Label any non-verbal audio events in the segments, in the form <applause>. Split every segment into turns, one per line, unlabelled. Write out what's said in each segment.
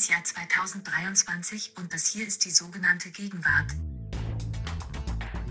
das Jahr 2023 und das hier ist die sogenannte Gegenwart.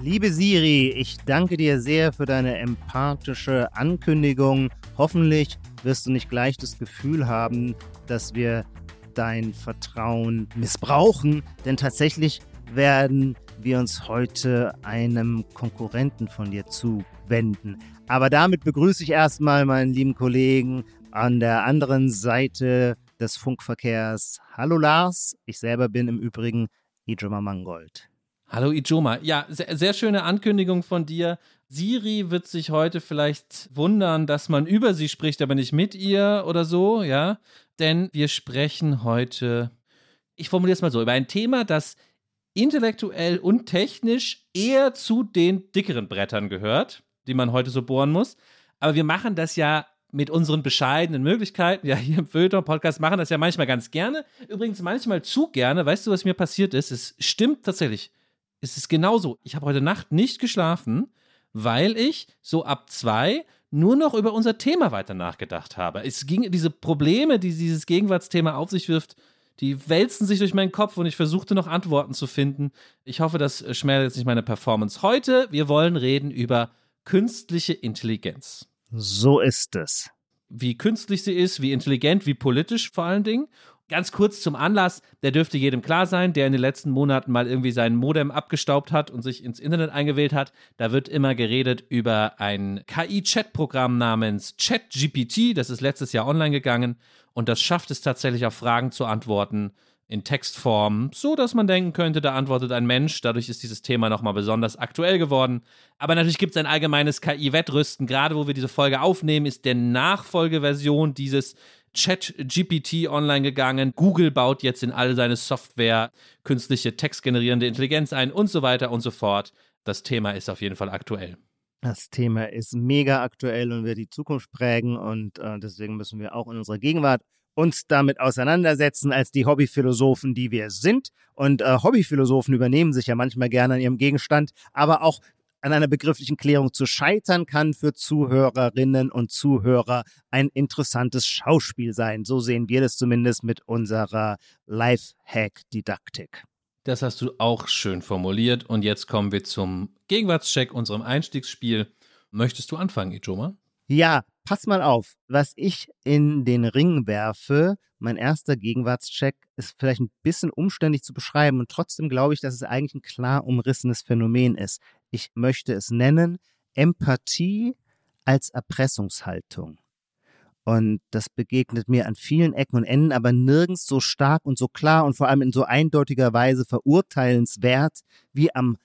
Liebe Siri, ich danke dir sehr für deine empathische Ankündigung. Hoffentlich wirst du nicht gleich das Gefühl haben, dass wir dein Vertrauen missbrauchen, denn tatsächlich werden wir uns heute einem Konkurrenten von dir zuwenden. Aber damit begrüße ich erstmal meinen lieben Kollegen an der anderen Seite des Funkverkehrs. Hallo Lars, ich selber bin im Übrigen Ijoma Mangold.
Hallo Ijoma. Ja, sehr, sehr, schöne Ankündigung von dir. Siri wird sich heute vielleicht wundern, dass man über sie spricht, aber nicht mit ihr oder so, ja. Denn wir sprechen heute, ich formuliere es mal so, über ein Thema, das intellektuell und technisch eher zu den dickeren Brettern gehört, die man heute so bohren muss. Aber wir machen das ja mit unseren bescheidenen Möglichkeiten, ja, hier im Feuilleton-Podcast machen das ja manchmal ganz gerne. Übrigens manchmal zu gerne. Weißt du, was mir passiert ist? Es stimmt tatsächlich. Es ist genauso. Ich habe heute Nacht nicht geschlafen, weil ich so ab zwei nur noch über unser Thema weiter nachgedacht habe. Es ging, diese Probleme, die dieses Gegenwartsthema auf sich wirft, die wälzen sich durch meinen Kopf und ich versuchte noch Antworten zu finden. Ich hoffe, das schmälert jetzt nicht meine Performance. Heute, wir wollen reden über künstliche Intelligenz.
So ist es.
Wie künstlich sie ist, wie intelligent, wie politisch vor allen Dingen. Ganz kurz zum Anlass, der dürfte jedem klar sein, der in den letzten Monaten mal irgendwie sein Modem abgestaubt hat und sich ins Internet eingewählt hat. Da wird immer geredet über ein KI-Chat-Programm namens ChatGPT. Das ist letztes Jahr online gegangen und das schafft es tatsächlich auf Fragen zu antworten, in Textform, so dass man denken könnte, da antwortet ein Mensch. Dadurch ist dieses Thema nochmal besonders aktuell geworden. Aber natürlich gibt es ein allgemeines KI-Wettrüsten. Gerade wo wir diese Folge aufnehmen, ist der Nachfolgeversion dieses Chat-GPT online gegangen. Google baut jetzt in all seine Software künstliche textgenerierende Intelligenz ein und so weiter und so fort. Das Thema ist auf jeden Fall aktuell.
Das Thema ist mega aktuell und wird die Zukunft prägen und äh, deswegen müssen wir auch in unserer Gegenwart uns damit auseinandersetzen als die Hobbyphilosophen, die wir sind. Und äh, Hobbyphilosophen übernehmen sich ja manchmal gerne an ihrem Gegenstand, aber auch an einer begrifflichen Klärung zu scheitern kann für Zuhörerinnen und Zuhörer ein interessantes Schauspiel sein. So sehen wir das zumindest mit unserer Lifehack-Didaktik.
Das hast du auch schön formuliert. Und jetzt kommen wir zum Gegenwartscheck, unserem Einstiegsspiel. Möchtest du anfangen, Ijoma?
Ja, pass mal auf, was ich in den Ring werfe, mein erster Gegenwartscheck, ist vielleicht ein bisschen umständlich zu beschreiben und trotzdem glaube ich, dass es eigentlich ein klar umrissenes Phänomen ist. Ich möchte es nennen Empathie als Erpressungshaltung. Und das begegnet mir an vielen Ecken und Enden, aber nirgends so stark und so klar und vor allem in so eindeutiger Weise verurteilenswert wie am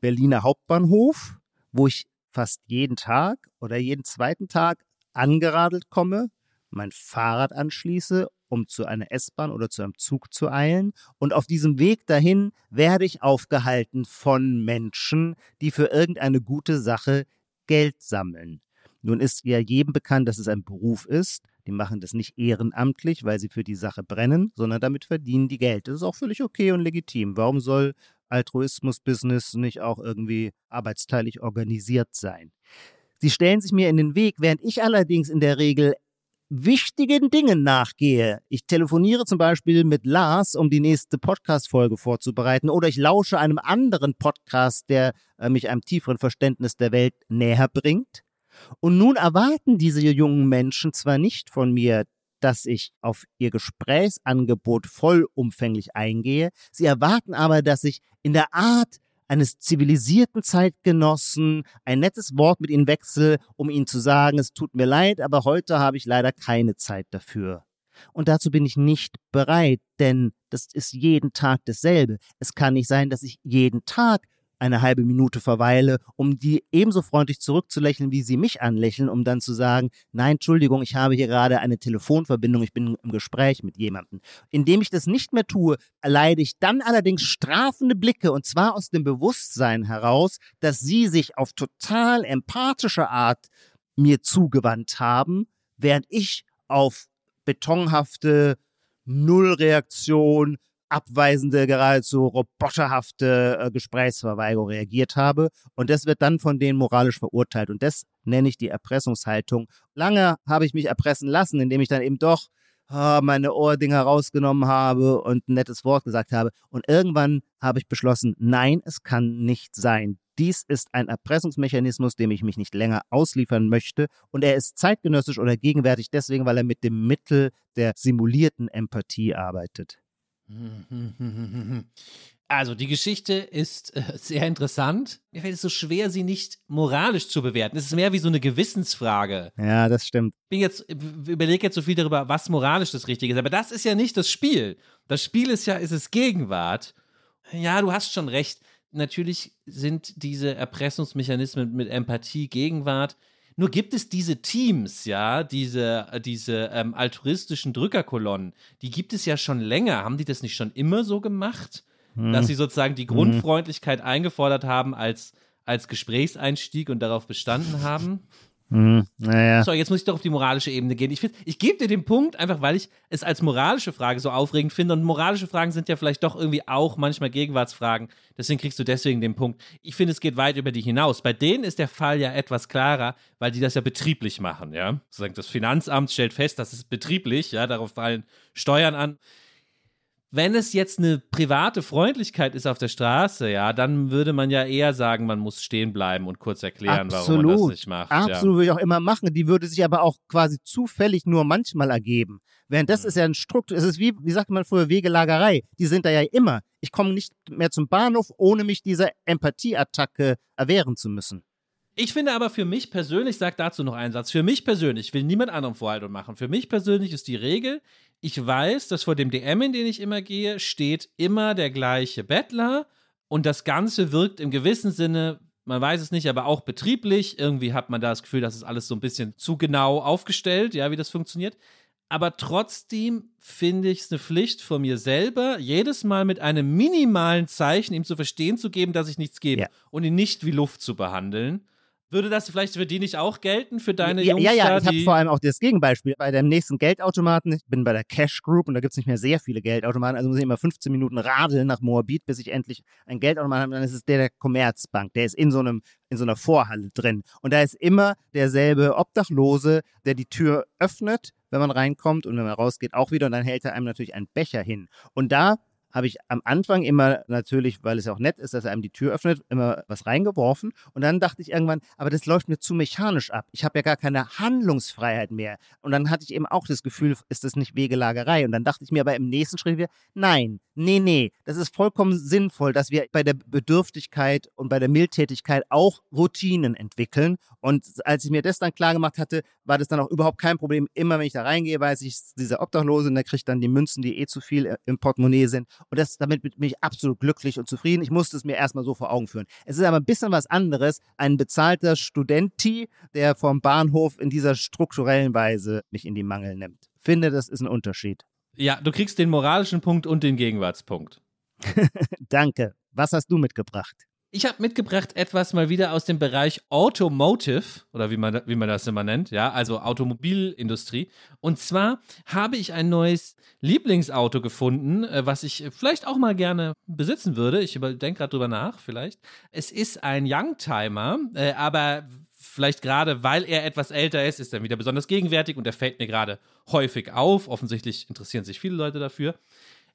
Berliner Hauptbahnhof, wo ich fast jeden Tag oder jeden zweiten Tag angeradelt komme, mein Fahrrad anschließe, um zu einer S-Bahn oder zu einem Zug zu eilen. Und auf diesem Weg dahin werde ich aufgehalten von Menschen, die für irgendeine gute Sache Geld sammeln. Nun ist ja jedem bekannt, dass es ein Beruf ist. Die machen das nicht ehrenamtlich, weil sie für die Sache brennen, sondern damit verdienen die Geld. Das ist auch völlig okay und legitim. Warum soll Altruismus-Business nicht auch irgendwie arbeitsteilig organisiert sein. Sie stellen sich mir in den Weg, während ich allerdings in der Regel wichtigen Dingen nachgehe. Ich telefoniere zum Beispiel mit Lars, um die nächste Podcast-Folge vorzubereiten, oder ich lausche einem anderen Podcast, der äh, mich einem tieferen Verständnis der Welt näher bringt. Und nun erwarten diese jungen Menschen zwar nicht von mir, dass ich auf ihr Gesprächsangebot vollumfänglich eingehe. Sie erwarten aber, dass ich in der Art eines zivilisierten Zeitgenossen ein nettes Wort mit ihnen wechsle, um ihnen zu sagen, es tut mir leid, aber heute habe ich leider keine Zeit dafür. Und dazu bin ich nicht bereit, denn das ist jeden Tag dasselbe. Es kann nicht sein, dass ich jeden Tag eine halbe Minute verweile, um die ebenso freundlich zurückzulächeln, wie sie mich anlächeln, um dann zu sagen, nein, Entschuldigung, ich habe hier gerade eine Telefonverbindung, ich bin im Gespräch mit jemandem. Indem ich das nicht mehr tue, erleide ich dann allerdings strafende Blicke und zwar aus dem Bewusstsein heraus, dass sie sich auf total empathische Art mir zugewandt haben, während ich auf betonhafte Nullreaktion, abweisende, geradezu roboterhafte äh, Gesprächsverweigerung reagiert habe. Und das wird dann von denen moralisch verurteilt. Und das nenne ich die Erpressungshaltung. Lange habe ich mich erpressen lassen, indem ich dann eben doch oh, meine Ohrdinger rausgenommen habe und ein nettes Wort gesagt habe. Und irgendwann habe ich beschlossen, nein, es kann nicht sein. Dies ist ein Erpressungsmechanismus, dem ich mich nicht länger ausliefern möchte. Und er ist zeitgenössisch oder gegenwärtig deswegen, weil er mit dem Mittel der simulierten Empathie arbeitet. <laughs>
Also die Geschichte ist äh, <laughs> sehr interessant. Mir fällt es so schwer, sie nicht moralisch zu bewerten. Es ist mehr wie so eine Gewissensfrage.
Ja, das stimmt.
Ich bin jetzt überlege jetzt so viel darüber, was moralisch das Richtige ist. Aber das ist ja nicht das Spiel. Das Spiel ist ja, ist es Gegenwart. Ja, du hast schon recht. Natürlich sind diese Erpressungsmechanismen mit Empathie Gegenwart. Nur gibt es diese Teams, ja, diese, diese ähm, altruistischen Drückerkolonnen, die gibt es ja schon länger. Haben die das nicht schon immer so gemacht? hm. dass sie sozusagen die Grundfreundlichkeit hm. eingefordert haben als, als Gesprächseinstieg und darauf bestanden haben. <laughs>
Hm. Naja.
So, jetzt muss ich doch auf die moralische Ebene gehen. Ich, ich gebe dir den Punkt, einfach weil ich es als moralische Frage so aufregend finde. Und moralische Fragen sind ja vielleicht doch irgendwie auch manchmal Gegenwartsfragen. Deswegen kriegst du deswegen den Punkt. Ich finde, es geht weit über die hinaus. Bei denen ist der Fall ja etwas klarer, weil die das ja betrieblich machen, ja. Das Finanzamt stellt fest, das ist betrieblich, ja, darauf fallen Steuern an wenn es jetzt eine private Freundlichkeit ist auf der Straße, ja, dann würde man ja eher sagen, man muss stehen bleiben und kurz erklären,
Absolut.
warum man das nicht macht.
Absolut,
ja.
würde ich auch immer machen. Die würde sich aber auch quasi zufällig nur manchmal ergeben. Während das mhm. ist ja ein Struktur, es ist wie, wie sagt man früher, Wegelagerei. Die sind da ja immer. Ich komme nicht mehr zum Bahnhof, ohne mich dieser Empathieattacke erwehren zu müssen.
Ich finde aber für mich persönlich, sag dazu noch einen Satz, für mich persönlich, ich will niemand anderem Vorhaltung machen, für mich persönlich ist die Regel, ich weiß, dass vor dem DM, in den ich immer gehe, steht immer der gleiche Bettler und das Ganze wirkt im gewissen Sinne, man weiß es nicht, aber auch betrieblich. Irgendwie hat man da das Gefühl, dass es alles so ein bisschen zu genau aufgestellt, ja, wie das funktioniert. Aber trotzdem finde ich es eine Pflicht von mir selber, jedes Mal mit einem minimalen Zeichen ihm zu verstehen zu geben, dass ich nichts gebe ja. und ihn nicht wie Luft zu behandeln. Würde das vielleicht für die nicht auch gelten, für deine
ja,
Jungs?
Ja, ja,
da,
ich habe vor allem auch das Gegenbeispiel. Bei dem nächsten Geldautomaten, ich bin bei der Cash Group und da gibt es nicht mehr sehr viele Geldautomaten, also muss ich immer 15 Minuten radeln nach Moabit, bis ich endlich ein Geldautomat habe. Dann ist es der der Commerzbank, der ist in so einem in so einer Vorhalle drin. Und da ist immer derselbe Obdachlose, der die Tür öffnet, wenn man reinkommt und wenn man rausgeht, auch wieder. Und dann hält er einem natürlich einen Becher hin. Und da habe ich am Anfang immer natürlich, weil es ja auch nett ist, dass er einem die Tür öffnet, immer was reingeworfen. Und dann dachte ich irgendwann, aber das läuft mir zu mechanisch ab. Ich habe ja gar keine Handlungsfreiheit mehr. Und dann hatte ich eben auch das Gefühl, ist das nicht Wegelagerei? Und dann dachte ich mir aber im nächsten Schritt wieder, nein, nee, nee, das ist vollkommen sinnvoll, dass wir bei der Bedürftigkeit und bei der Mildtätigkeit auch Routinen entwickeln. Und als ich mir das dann klar gemacht hatte, war das dann auch überhaupt kein Problem. Immer wenn ich da reingehe, weiß ich, dieser Obdachlose, der kriegt dann die Münzen, die eh zu viel im Portemonnaie sind. Und das, damit bin ich absolut glücklich und zufrieden. Ich musste es mir erstmal so vor Augen führen. Es ist aber ein bisschen was anderes. Ein bezahlter Studenti, der vom Bahnhof in dieser strukturellen Weise mich in die Mangel nimmt. Finde, das ist ein Unterschied.
Ja, du kriegst den moralischen Punkt und den Gegenwartspunkt. <laughs>
Danke. Was hast du mitgebracht?
Ich habe mitgebracht etwas mal wieder aus dem Bereich Automotive oder wie man, wie man das immer nennt, ja, also Automobilindustrie. Und zwar habe ich ein neues Lieblingsauto gefunden, äh, was ich vielleicht auch mal gerne besitzen würde. Ich denke gerade drüber nach, vielleicht. Es ist ein Youngtimer, äh, aber vielleicht gerade weil er etwas älter ist, ist er wieder besonders gegenwärtig und er fällt mir gerade häufig auf. Offensichtlich interessieren sich viele Leute dafür.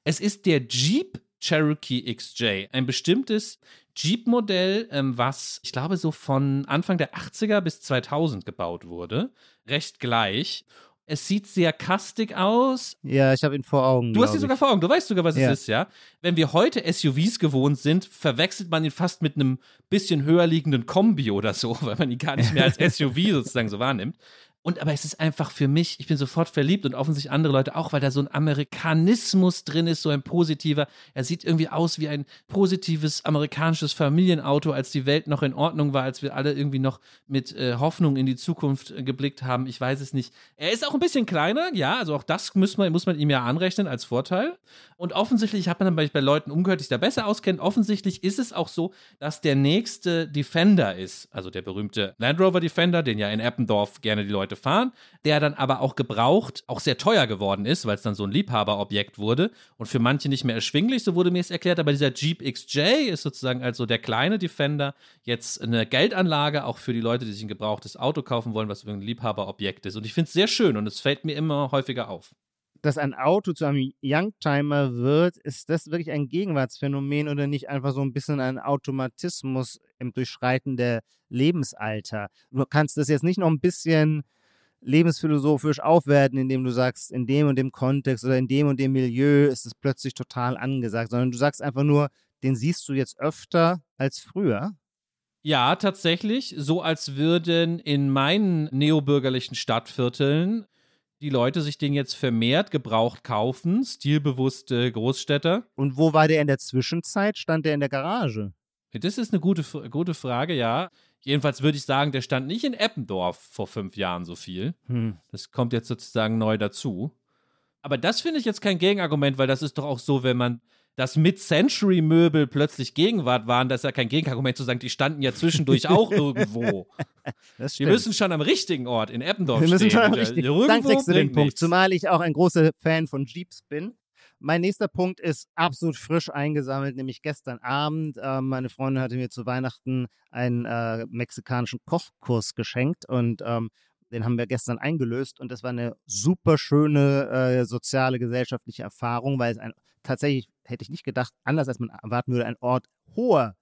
Es ist der Jeep Cherokee XJ, ein bestimmtes Jeep-Modell, ähm, was ich glaube so von Anfang der 80er bis 2000 gebaut wurde. Recht gleich. Es sieht sehr kastig aus.
Ja, ich habe ihn vor Augen.
Du hast ihn sogar vor Augen. Du weißt sogar, was ja. es ist, ja. Wenn wir heute SUVs gewohnt sind, verwechselt man ihn fast mit einem bisschen höher liegenden Kombi oder so, <laughs> weil man ihn gar nicht mehr als SUV sozusagen so wahrnimmt. Und aber es ist einfach für mich, ich bin sofort verliebt und offensichtlich andere Leute auch, weil da so ein Amerikanismus drin ist, so ein positiver. Er sieht irgendwie aus wie ein positives amerikanisches Familienauto, als die Welt noch in Ordnung war, als wir alle irgendwie noch mit äh, Hoffnung in die Zukunft äh, geblickt haben. Ich weiß es nicht. Er ist auch ein bisschen kleiner, ja, also auch das muss man, muss man ihm ja anrechnen als Vorteil. Und offensichtlich hat man dann bei, Leuten umgehört, die sich da besser auskennen. Offensichtlich ist es auch so, dass der nächste Defender ist, also der berühmte Land Rover Defender, den ja in Eppendorf gerne die Leute Leute fahren, der dann aber auch gebraucht, auch sehr teuer geworden ist, weil es dann so ein Liebhaberobjekt wurde und für manche nicht mehr erschwinglich, so wurde mir es erklärt, aber dieser Jeep XJ ist sozusagen also der kleine Defender jetzt eine Geldanlage auch für die Leute, die sich ein gebrauchtes Auto kaufen wollen, was ein Liebhaberobjekt ist und ich finde es sehr schön und es fällt mir immer häufiger auf.
dass ein Auto zu einem Youngtimer wird, ist das wirklich ein Gegenwartsphänomen oder nicht einfach so ein bisschen ein Automatismus im Durchschreiten der Lebensalter? Du kannst das jetzt nicht noch ein bisschen lebensphilosophisch aufwerten, indem du sagst, in dem und dem Kontext oder in dem und dem Milieu ist es plötzlich total angesagt, sondern du sagst einfach nur, den siehst du jetzt öfter als früher.
Ja, tatsächlich, so als würden in meinen neobürgerlichen Stadtvierteln die Leute sich den jetzt vermehrt gebraucht kaufen, stilbewusste Großstädter.
Und wo war der in der Zwischenzeit? Stand der in der Garage?
Das ist eine gute, gute Frage, ja. Jedenfalls würde ich sagen, der stand nicht in Eppendorf vor fünf Jahren so viel. Hm. Das kommt jetzt sozusagen neu dazu. Aber das finde ich jetzt kein Gegenargument, weil das ist doch auch so, wenn man dass Mid-Century-Möbel plötzlich Gegenwart waren, das ist ja kein Gegenargument zu sagen, die standen ja zwischendurch <laughs> auch irgendwo. Wir müssen schon am richtigen Ort in Eppendorf Wir müssen stehen. Schon am richtigen.
Du den Punkt, nichts. zumal ich auch ein großer Fan von Jeeps bin. Mein nächster Punkt ist absolut frisch eingesammelt, nämlich gestern Abend. Äh, meine Freundin hatte mir zu Weihnachten einen äh, mexikanischen Kochkurs geschenkt und ähm, den haben wir gestern eingelöst und das war eine super schöne äh, soziale, gesellschaftliche Erfahrung, weil es ein tatsächlich, hätte ich nicht gedacht, anders als man erwarten würde, ein Ort hoher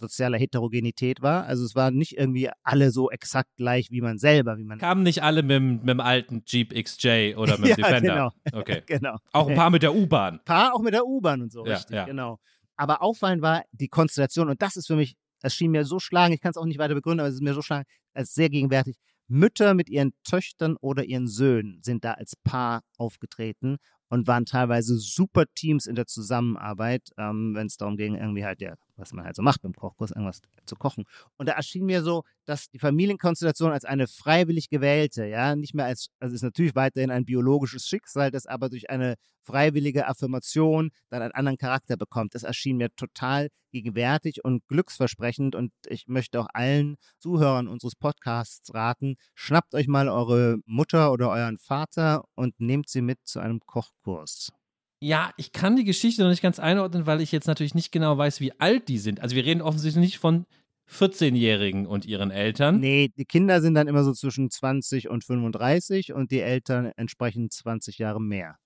sozialer Heterogenität war. Also es waren nicht irgendwie alle so exakt gleich wie man selber, wie man.
Kamen nicht alle mit, mit dem alten Jeep XJ oder <laughs> mit dem ja, Defender. Genau. <laughs> Okay.
genau.
Auch ein paar mit der U-Bahn. Ein
paar auch mit der U-Bahn und so, ja, richtig, ja. genau. Aber auffallend war die Konstellation, und das ist für mich, es schien mir so schlagen, ich kann es auch nicht weiter begründen, aber es ist mir so schlagen, als sehr gegenwärtig. Mütter mit ihren Töchtern oder ihren Söhnen sind da als Paar aufgetreten und waren teilweise super Teams in der Zusammenarbeit, ähm, wenn es darum ging, irgendwie halt der was man halt so macht beim Kochkurs, irgendwas zu kochen. Und da erschien mir so, dass die Familienkonstellation als eine freiwillig gewählte, ja, nicht mehr als, also ist natürlich weiterhin ein biologisches Schicksal, das aber durch eine freiwillige Affirmation dann einen anderen Charakter bekommt. Das erschien mir total gegenwärtig und glücksversprechend und ich möchte auch allen Zuhörern unseres Podcasts raten, schnappt euch mal eure Mutter oder euren Vater und nehmt sie mit zu einem Kochkurs.
Ja, ich kann die Geschichte noch nicht ganz einordnen, weil ich jetzt natürlich nicht genau weiß, wie alt die sind. Also wir reden offensichtlich nicht von 14-Jährigen und ihren Eltern.
Nee, die Kinder sind dann immer so zwischen 20 und 35 und die Eltern entsprechend 20 Jahre mehr.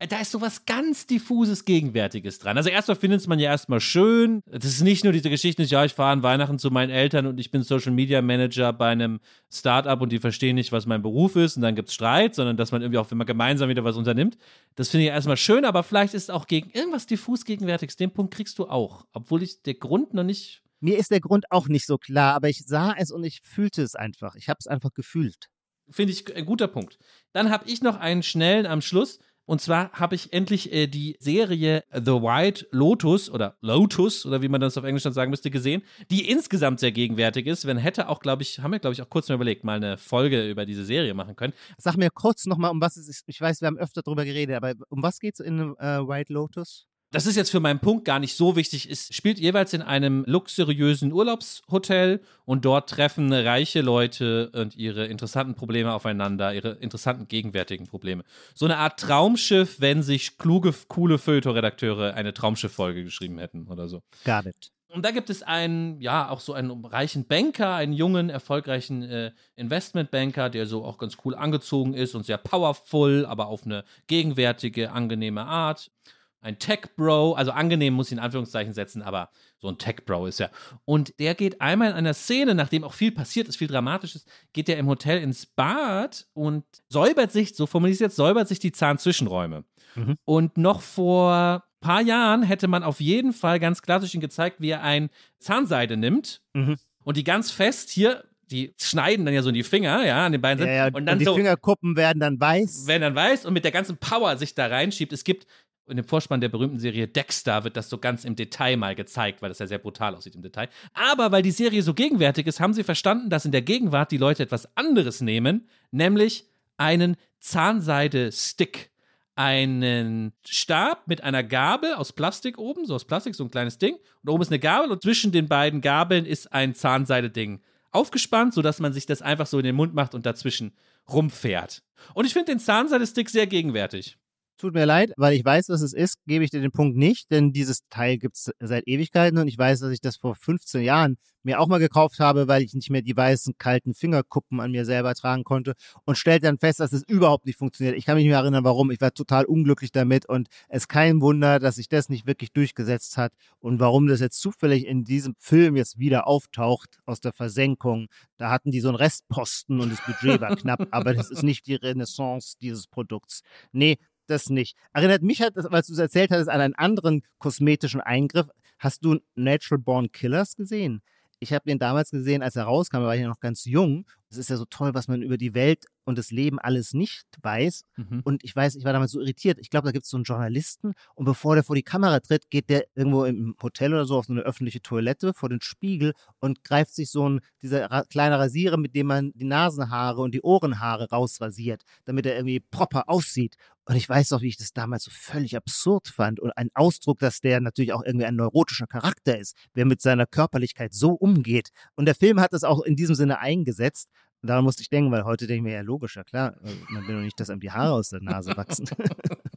Äh, da ist so was ganz diffuses Gegenwärtiges dran. Also erstmal findet man ja erstmal schön. Das ist nicht nur diese Geschichte, ja, ich fahre an Weihnachten zu meinen Eltern und ich bin Social Media Manager bei einem Startup und die verstehen nicht, was mein Beruf ist und dann gibt es Streit, sondern dass man irgendwie auch, wenn man gemeinsam wieder was unternimmt, das finde ich ja erstmal schön, aber vielleicht ist auch gegen irgendwas diffus Gegenwärtiges. Den Punkt kriegst du auch, obwohl ich der Grund noch nicht.
Mir ist der Grund auch nicht so klar, aber ich sah es und ich fühlte es einfach. Ich habe es einfach gefühlt.
Finde ich ein guter Punkt. Dann habe ich noch einen schnellen am Schluss. Und zwar habe ich endlich äh, die Serie The White Lotus oder Lotus oder wie man das auf Englisch dann sagen müsste, gesehen, die insgesamt sehr gegenwärtig ist. Wenn hätte auch, glaube ich, haben wir, glaube ich, auch kurz mal überlegt, mal eine Folge über diese Serie machen können.
Sag mir kurz nochmal, um was es ist. Ich weiß, wir haben öfter darüber geredet, aber um was geht es in äh, White Lotus?
Das ist jetzt für meinen Punkt gar nicht so wichtig. Es spielt jeweils in einem luxuriösen Urlaubshotel und dort treffen reiche Leute und ihre interessanten Probleme aufeinander, ihre interessanten gegenwärtigen Probleme. So eine Art Traumschiff, wenn sich kluge, coole Feuilleton-Redakteure eine Traumschiff-Folge geschrieben hätten oder so.
Got it.
Und da gibt es einen, ja, auch so einen reichen Banker, einen jungen, erfolgreichen äh, Investmentbanker, der so auch ganz cool angezogen ist und sehr powerful, aber auf eine gegenwärtige, angenehme Art ein Tech-Bro, also angenehm muss ich in Anführungszeichen setzen, aber so ein Tech-Bro ist ja. Und der geht einmal in einer Szene, nachdem auch viel passiert ist, viel Dramatisches, geht der im Hotel ins Bad und säubert sich, so formuliere ich es jetzt, säubert sich die Zahnzwischenräume. Mhm. Und noch vor ein paar Jahren hätte man auf jeden Fall ganz klassisch ihn gezeigt, wie er ein Zahnseide nimmt mhm. und die ganz fest hier die schneiden dann ja so in die Finger, ja, an den beiden.
Ja, ja,
und dann
und die
so,
Fingerkuppen werden dann weiß.
Werden dann weiß und mit der ganzen Power sich da reinschiebt. Es gibt in dem Vorspann der berühmten Serie Dexter wird das so ganz im Detail mal gezeigt, weil das ja sehr brutal aussieht im Detail. Aber weil die Serie so gegenwärtig ist, haben sie verstanden, dass in der Gegenwart die Leute etwas anderes nehmen, nämlich einen Zahnseide-Stick. Einen Stab mit einer Gabel aus Plastik oben, so aus Plastik, so ein kleines Ding. Und oben ist eine Gabel und zwischen den beiden Gabeln ist ein Zahnseide-Ding aufgespannt, sodass man sich das einfach so in den Mund macht und dazwischen rumfährt. Und ich finde den Zahnseide-Stick sehr gegenwärtig.
Tut mir leid, weil ich weiß, was es ist, gebe ich dir den Punkt nicht, denn dieses Teil gibt es seit Ewigkeiten und ich weiß, dass ich das vor 15 Jahren mir auch mal gekauft habe, weil ich nicht mehr die weißen, kalten Fingerkuppen an mir selber tragen konnte und stellte dann fest, dass es überhaupt nicht funktioniert. Ich kann mich nicht mehr erinnern, warum. Ich war total unglücklich damit und es kein Wunder, dass sich das nicht wirklich durchgesetzt hat und warum das jetzt zufällig in diesem Film jetzt wieder auftaucht aus der Versenkung. Da hatten die so einen Restposten und das Budget war knapp, aber das ist nicht die Renaissance dieses Produkts. Nee, das nicht. Erinnert mich hat, weil du es erzählt hattest, an einen anderen kosmetischen Eingriff. Hast du Natural Born Killers gesehen? Ich habe den damals gesehen, als er rauskam, da war ich noch ganz jung. Es ist ja so toll, was man über die Welt und das Leben alles nicht weiß. Mhm. Und ich weiß, ich war damals so irritiert. Ich glaube, da gibt es so einen Journalisten und bevor der vor die Kamera tritt, geht der irgendwo im Hotel oder so auf so eine öffentliche Toilette vor den Spiegel und greift sich so ein, dieser kleine Rasierer, mit dem man die Nasenhaare und die Ohrenhaare rausrasiert, damit er irgendwie proper aussieht. Und ich weiß auch, wie ich das damals so völlig absurd fand und ein Ausdruck, dass der natürlich auch irgendwie ein neurotischer Charakter ist, wer mit seiner Körperlichkeit so umgeht. Und der Film hat das auch in diesem Sinne eingesetzt. Daran musste ich denken, weil heute denke ich mir, ja, logisch, ja klar, äh, man will doch nicht, dass einem die Haare aus der Nase wachsen.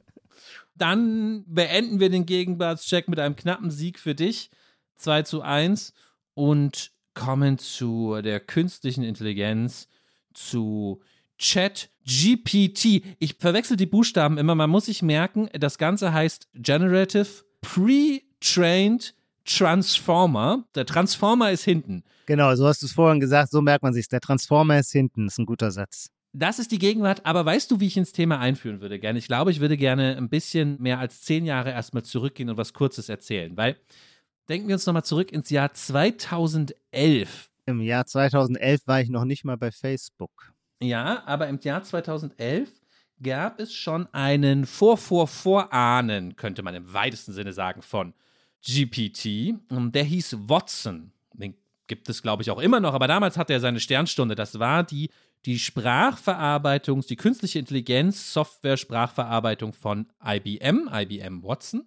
<laughs>
Dann beenden wir den Gegenwartscheck mit einem knappen Sieg für dich. 2 zu 1 und kommen zu der künstlichen Intelligenz, zu Chat GPT. Ich verwechsel die Buchstaben immer. Man muss sich merken, das Ganze heißt Generative Pre-Trained Transformer. Der Transformer ist hinten.
Genau, so hast du es vorhin gesagt, so merkt man sich. Der Transformer ist hinten, das ist ein guter Satz.
Das ist die Gegenwart, aber weißt du, wie ich ins Thema einführen würde gerne? Ich glaube, ich würde gerne ein bisschen mehr als zehn Jahre erstmal zurückgehen und was Kurzes erzählen, weil denken wir uns nochmal zurück ins Jahr 2011.
Im Jahr 2011 war ich noch nicht mal bei Facebook.
Ja, aber im Jahr 2011 gab es schon einen Vor-Vor-Vorahnen, könnte man im weitesten Sinne sagen, von GPT. Der hieß Watson. Den gibt es, glaube ich, auch immer noch, aber damals hatte er seine Sternstunde. Das war die, die Sprachverarbeitung, die künstliche Intelligenz, Software-Sprachverarbeitung von IBM, IBM Watson.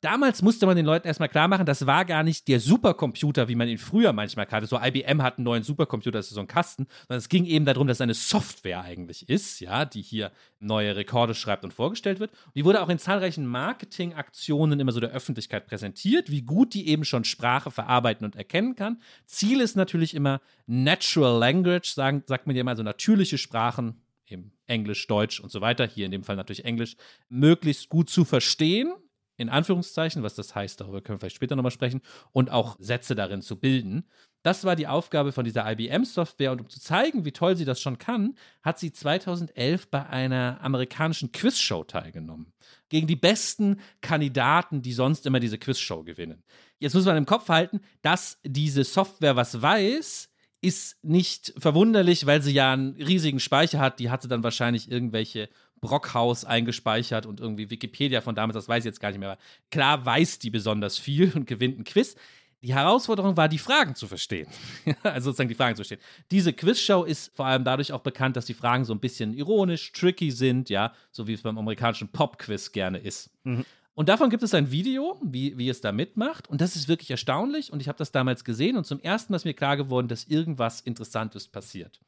Damals musste man den Leuten erstmal klar machen, das war gar nicht der Supercomputer, wie man ihn früher manchmal kannte. So IBM hat einen neuen Supercomputer, das ist so ein Kasten, sondern es ging eben darum, dass es eine Software eigentlich ist, ja, die hier neue Rekorde schreibt und vorgestellt wird. Die wurde auch in zahlreichen Marketingaktionen immer so der Öffentlichkeit präsentiert, wie gut die eben schon Sprache verarbeiten und erkennen kann. Ziel ist natürlich immer Natural Language, sagen, sagt man ja mal so natürliche Sprachen, eben Englisch, Deutsch und so weiter, hier in dem Fall natürlich Englisch, möglichst gut zu verstehen in Anführungszeichen, was das heißt, darüber können wir vielleicht später nochmal sprechen, und auch Sätze darin zu bilden. Das war die Aufgabe von dieser IBM-Software und um zu zeigen, wie toll sie das schon kann, hat sie 2011 bei einer amerikanischen Quizshow teilgenommen. Gegen die besten Kandidaten, die sonst immer diese Quizshow gewinnen. Jetzt muss man im Kopf halten, dass diese Software was weiß, ist nicht verwunderlich, weil sie ja einen riesigen Speicher hat. Die hatte dann wahrscheinlich irgendwelche Brockhaus eingespeichert und irgendwie Wikipedia von damals, das weiß ich jetzt gar nicht mehr. Aber klar weiß die besonders viel und gewinnt ein Quiz. Die Herausforderung war, die Fragen zu verstehen. <laughs> also sozusagen die Fragen zu verstehen. Diese Quizshow ist vor allem dadurch auch bekannt, dass die Fragen so ein bisschen ironisch, tricky sind, ja, so wie es beim amerikanischen Pop-Quiz gerne ist. Mhm. Und davon gibt es ein Video, wie, wie es da mitmacht. Und das ist wirklich erstaunlich. Und ich habe das damals gesehen und zum ersten Mal ist mir klar geworden, dass irgendwas Interessantes passiert.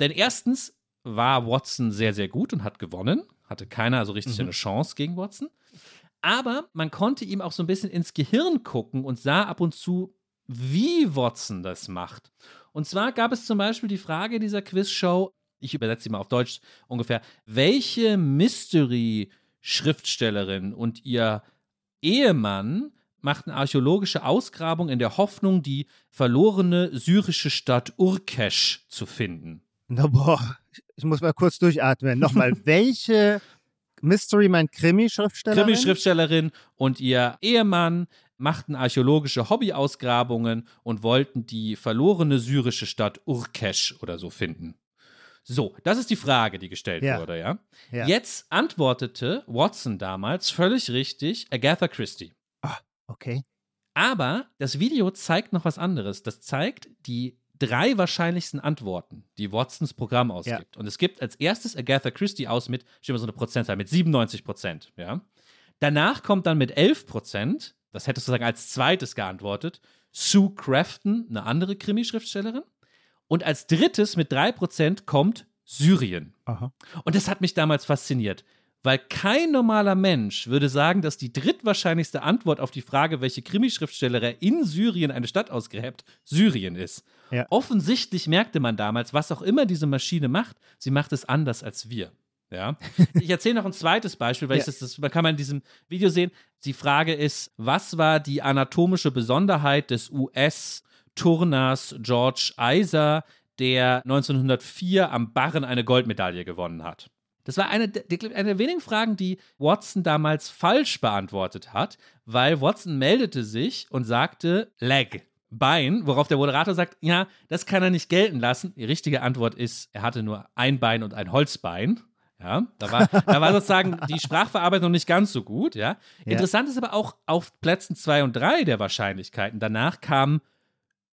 Denn erstens war Watson sehr, sehr gut und hat gewonnen. Hatte keiner also richtig mhm. eine Chance gegen Watson. Aber man konnte ihm auch so ein bisschen ins Gehirn gucken und sah ab und zu, wie Watson das macht. Und zwar gab es zum Beispiel die Frage dieser Quizshow, ich übersetze sie mal auf Deutsch ungefähr, welche Mystery-Schriftstellerin und ihr Ehemann machten archäologische Ausgrabung in der Hoffnung, die verlorene syrische Stadt Urkesh zu finden.
Na boah, ich muss mal kurz durchatmen. Nochmal, <laughs> welche Mystery meint Krimi-Schriftstellerin?
Krimi-Schriftstellerin und ihr Ehemann machten archäologische Hobbyausgrabungen und wollten die verlorene syrische Stadt Urkesh oder so finden. So, das ist die Frage, die gestellt ja. wurde, ja? ja? Jetzt antwortete Watson damals völlig richtig Agatha Christie.
Ah, okay.
Aber das Video zeigt noch was anderes. Das zeigt die drei wahrscheinlichsten Antworten, die Watsons Programm ausgibt. Ja. Und es gibt als erstes Agatha Christie aus mit, ich mal so eine Prozentzahl, mit 97 Prozent. Ja? Danach kommt dann mit 11 Prozent, das hättest du sagen als zweites geantwortet, Sue Crafton, eine andere Krimi-Schriftstellerin. Und als drittes mit 3 Prozent kommt Syrien. Aha. Und das hat mich damals fasziniert. Weil kein normaler Mensch würde sagen, dass die drittwahrscheinlichste Antwort auf die Frage, welche Krimischriftstellerin in Syrien eine Stadt ausgräbt, Syrien ist.
Ja.
Offensichtlich merkte man damals, was auch immer diese Maschine macht, sie macht es anders als wir. Ja. <laughs> Ich erzähle noch ein zweites Beispiel, weil
Ja.
das, das man kann man in diesem Video sehen. Die Frage ist, was war die anatomische Besonderheit des US-Turners George Iser, der 1904 am Barren eine Goldmedaille gewonnen hat? Das war eine, der, eine der wenigen Fragen, die Watson damals falsch beantwortet hat, weil Watson meldete sich und sagte Leg, Bein, worauf der Moderator sagt, ja, das kann er nicht gelten lassen. Die richtige Antwort ist, er hatte nur ein Bein und ein Holzbein. Ja, da war, da war sozusagen die Sprachverarbeitung nicht ganz so gut, ja.
Ja.
Interessant ist aber auch auf Plätzen zwei und drei der Wahrscheinlichkeiten. Danach kamen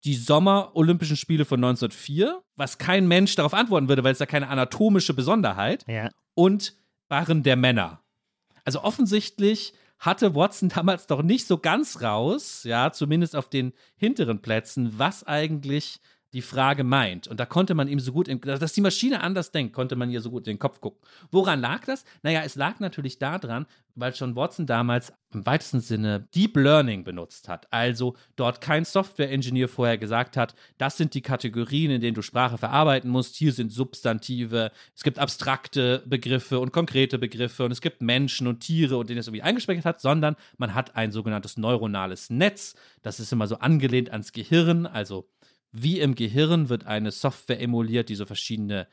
die Sommer-Olympischen Spiele von 1904, was kein Mensch darauf antworten würde, weil es da keine anatomische Besonderheit
Ja.
und Barren der Männer. Also offensichtlich hatte Watson <laughs> damals doch nicht so ganz raus, ja, zumindest auf den hinteren Plätzen, was eigentlich die Frage meint. Und da konnte man ihm so gut, in, dass die Maschine anders denkt, konnte man ihr so gut in den Kopf gucken. Woran lag das? Naja, es lag natürlich daran, weil schon Watson damals im weitesten Sinne Deep Learning benutzt hat. Also dort kein Software-Engineer vorher gesagt hat, das sind die Kategorien, in denen du Sprache verarbeiten musst. Hier sind Substantive, es gibt abstrakte Begriffe und konkrete Begriffe und es gibt Menschen und Tiere und denen es irgendwie eingespeichert hat, sondern man hat ein sogenanntes neuronales Netz. Das ist immer so angelehnt ans Gehirn, also wie im Gehirn wird eine Software emuliert, die so verschiedene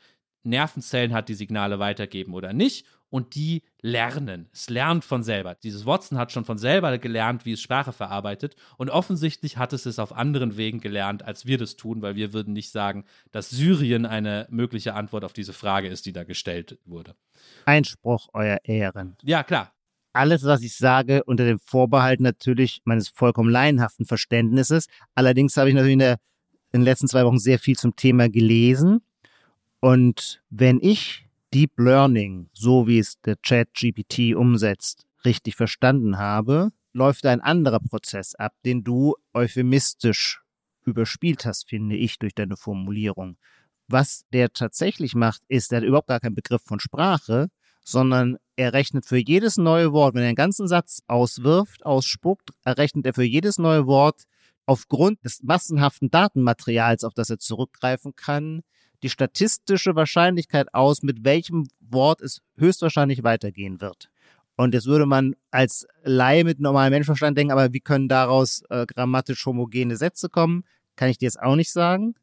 Nervenzellen hat, die Signale weitergeben oder nicht. Und die lernen. Es lernt von selber. Dieses Watson hat schon von selber gelernt, wie es Sprache verarbeitet. Und offensichtlich hat es es auf anderen Wegen gelernt, als wir das tun, weil wir würden nicht sagen, dass Syrien eine mögliche Antwort auf diese Frage ist, die da gestellt wurde.
Einspruch, Euer Ehren.
Ja, klar.
Alles, was ich sage, unter dem Vorbehalt natürlich meines vollkommen laienhaften Verständnisses. Allerdings habe ich natürlich in, der, in den letzten zwei Wochen sehr viel zum Thema gelesen. Und wenn ich Deep Learning, so wie es der Chat GPT umsetzt, richtig verstanden habe, läuft ein anderer Prozess ab, den du euphemistisch überspielt hast, finde ich, durch deine Formulierung. Was der tatsächlich macht, ist, er hat überhaupt gar keinen Begriff von Sprache, sondern er rechnet für jedes neue Wort, wenn er einen ganzen Satz auswirft, ausspuckt, errechnet er für jedes neue Wort aufgrund des massenhaften Datenmaterials, auf das er zurückgreifen kann, die statistische Wahrscheinlichkeit aus, mit welchem Wort es höchstwahrscheinlich weitergehen wird. Und jetzt würde man als Laie mit normalem Menschenverstand denken, aber wie können daraus äh, grammatisch homogene Sätze kommen? Kann ich dir jetzt auch nicht sagen.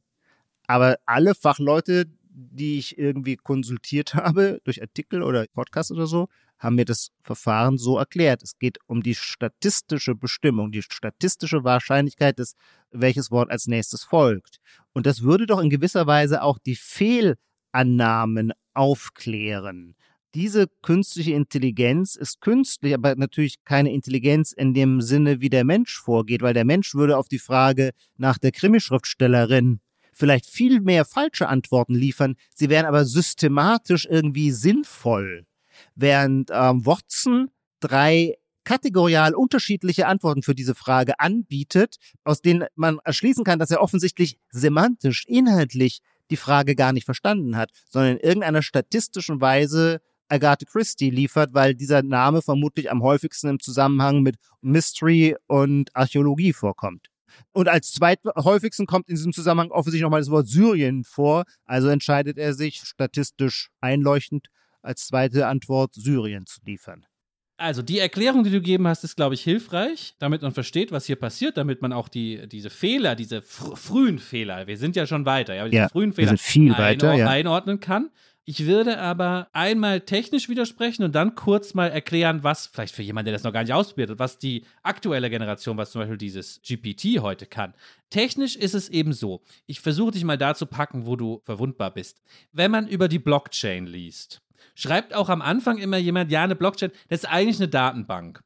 Aber alle Fachleute, die ich irgendwie konsultiert <laughs> habe, durch Artikel oder Podcast oder so, haben mir das Verfahren so erklärt. Es geht um die statistische Bestimmung, die statistische Wahrscheinlichkeit des, welches Wort als nächstes folgt. Und das würde doch in gewisser Weise auch die Fehlannahmen aufklären. Diese künstliche Intelligenz ist künstlich, aber natürlich keine Intelligenz in dem Sinne, wie der Mensch vorgeht, weil der Mensch würde auf die Frage nach der Krimischriftstellerin vielleicht viel mehr falsche Antworten liefern, sie wären aber systematisch irgendwie sinnvoll. Während ähm, Watson drei kategorial unterschiedliche Antworten für diese Frage anbietet, aus denen man erschließen kann, dass er offensichtlich semantisch, inhaltlich die Frage gar nicht verstanden hat, sondern in irgendeiner statistischen Weise Agatha Christie liefert, weil dieser Name vermutlich am häufigsten im Zusammenhang mit Mystery und Archäologie vorkommt. Und als zweithäufigsten kommt in diesem Zusammenhang offensichtlich nochmal das Wort Syrien vor. Also entscheidet er sich statistisch einleuchtend als zweite Antwort Syrien zu liefern.
Also die Erklärung, die du gegeben hast, ist, glaube ich, hilfreich, damit man versteht, was hier passiert, damit man auch die, diese Fehler, diese fr frühen Fehler, wir sind ja schon weiter, ja, diese
Ja,
frühen Fehler
viel weiter, ja.
einordnen kann. Ich würde aber einmal technisch widersprechen und dann kurz mal erklären, was, vielleicht für jemanden, der das noch gar nicht ausprobiert hat, was die aktuelle Generation, was zum Beispiel dieses GPT heute kann. Technisch ist es eben so. Ich versuche dich mal da zu packen, wo du verwundbar bist. Wenn man über die Blockchain liest, schreibt auch am Anfang immer jemand, ja, eine Blockchain, das ist eigentlich eine Datenbank.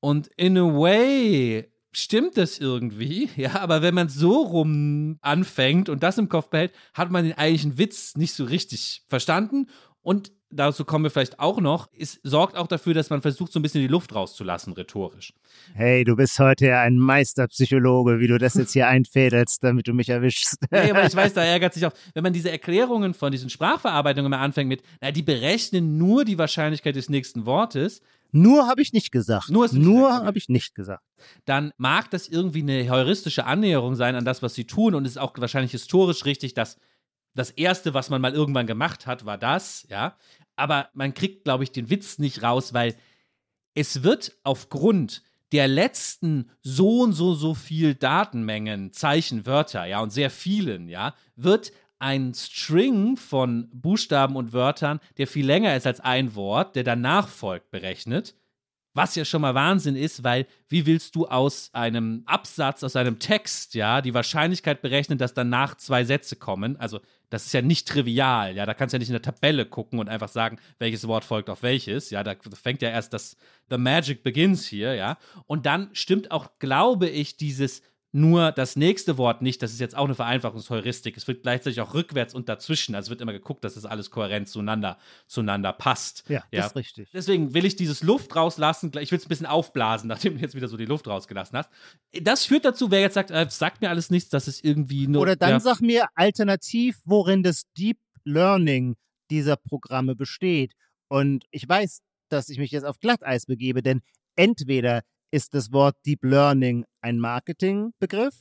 Und in a way stimmt das irgendwie, <laughs> ja, aber wenn man so rum anfängt und das im Kopf behält, hat man den eigentlichen Witz nicht so richtig verstanden. Und dazu kommen wir vielleicht auch noch, es sorgt auch dafür, dass man versucht, so ein bisschen die Luft rauszulassen, rhetorisch.
Hey, du bist heute ja ein Meisterpsychologe, wie du das jetzt hier einfädelst, damit du mich erwischst.
Nee, aber ich weiß, da ärgert sich auch, wenn man diese Erklärungen von diesen Sprachverarbeitungen immer anfängt mit, na, die berechnen nur die Wahrscheinlichkeit des nächsten Wortes.
Nur habe ich nicht gesagt.
Nur,
nur habe ich nicht gesagt.
Dann mag das irgendwie eine heuristische Annäherung sein an das, was sie tun und es ist auch wahrscheinlich historisch richtig, dass das erste, was man mal irgendwann gemacht hat, war das, ja. Aber man kriegt, glaube ich, den Witz nicht raus, weil es wird aufgrund der letzten so und so so viel Datenmengen, Zeichen, Wörter, ja, und sehr vielen, ja, wird ein String von Buchstaben und Wörtern, der viel länger ist als ein Wort, der danach folgt, berechnet. Was ja schon mal Wahnsinn ist, weil wie willst du aus einem Absatz, aus einem Text, ja, die Wahrscheinlichkeit berechnen, dass danach zwei Sätze kommen? Also das ist ja nicht trivial, ja, da kannst du ja nicht in der Tabelle gucken und einfach sagen, welches Wort folgt auf welches, ja, da fängt ja erst das The Magic Begins hier, ja, und dann stimmt auch, glaube ich, dieses nur das nächste Wort nicht, das ist jetzt auch eine Vereinfachungsheuristik. Es wird gleichzeitig auch rückwärts und dazwischen. Also wird immer geguckt, dass das alles kohärent zueinander, zueinander passt.
Ja, ja, das ist richtig.
Deswegen will ich dieses Luft rauslassen. Ich will es ein bisschen aufblasen, <laughs> nachdem du jetzt wieder so die Luft rausgelassen hast. Das führt dazu, wer jetzt sagt, äh, sagt mir alles nichts, dass es irgendwie nur.
Oder dann
ja.
sag mir alternativ, worin das Deep Learning dieser Programme besteht. Und ich weiß, dass ich mich jetzt auf Glatteis begebe, denn entweder ist das Wort Deep Learning ein Marketingbegriff?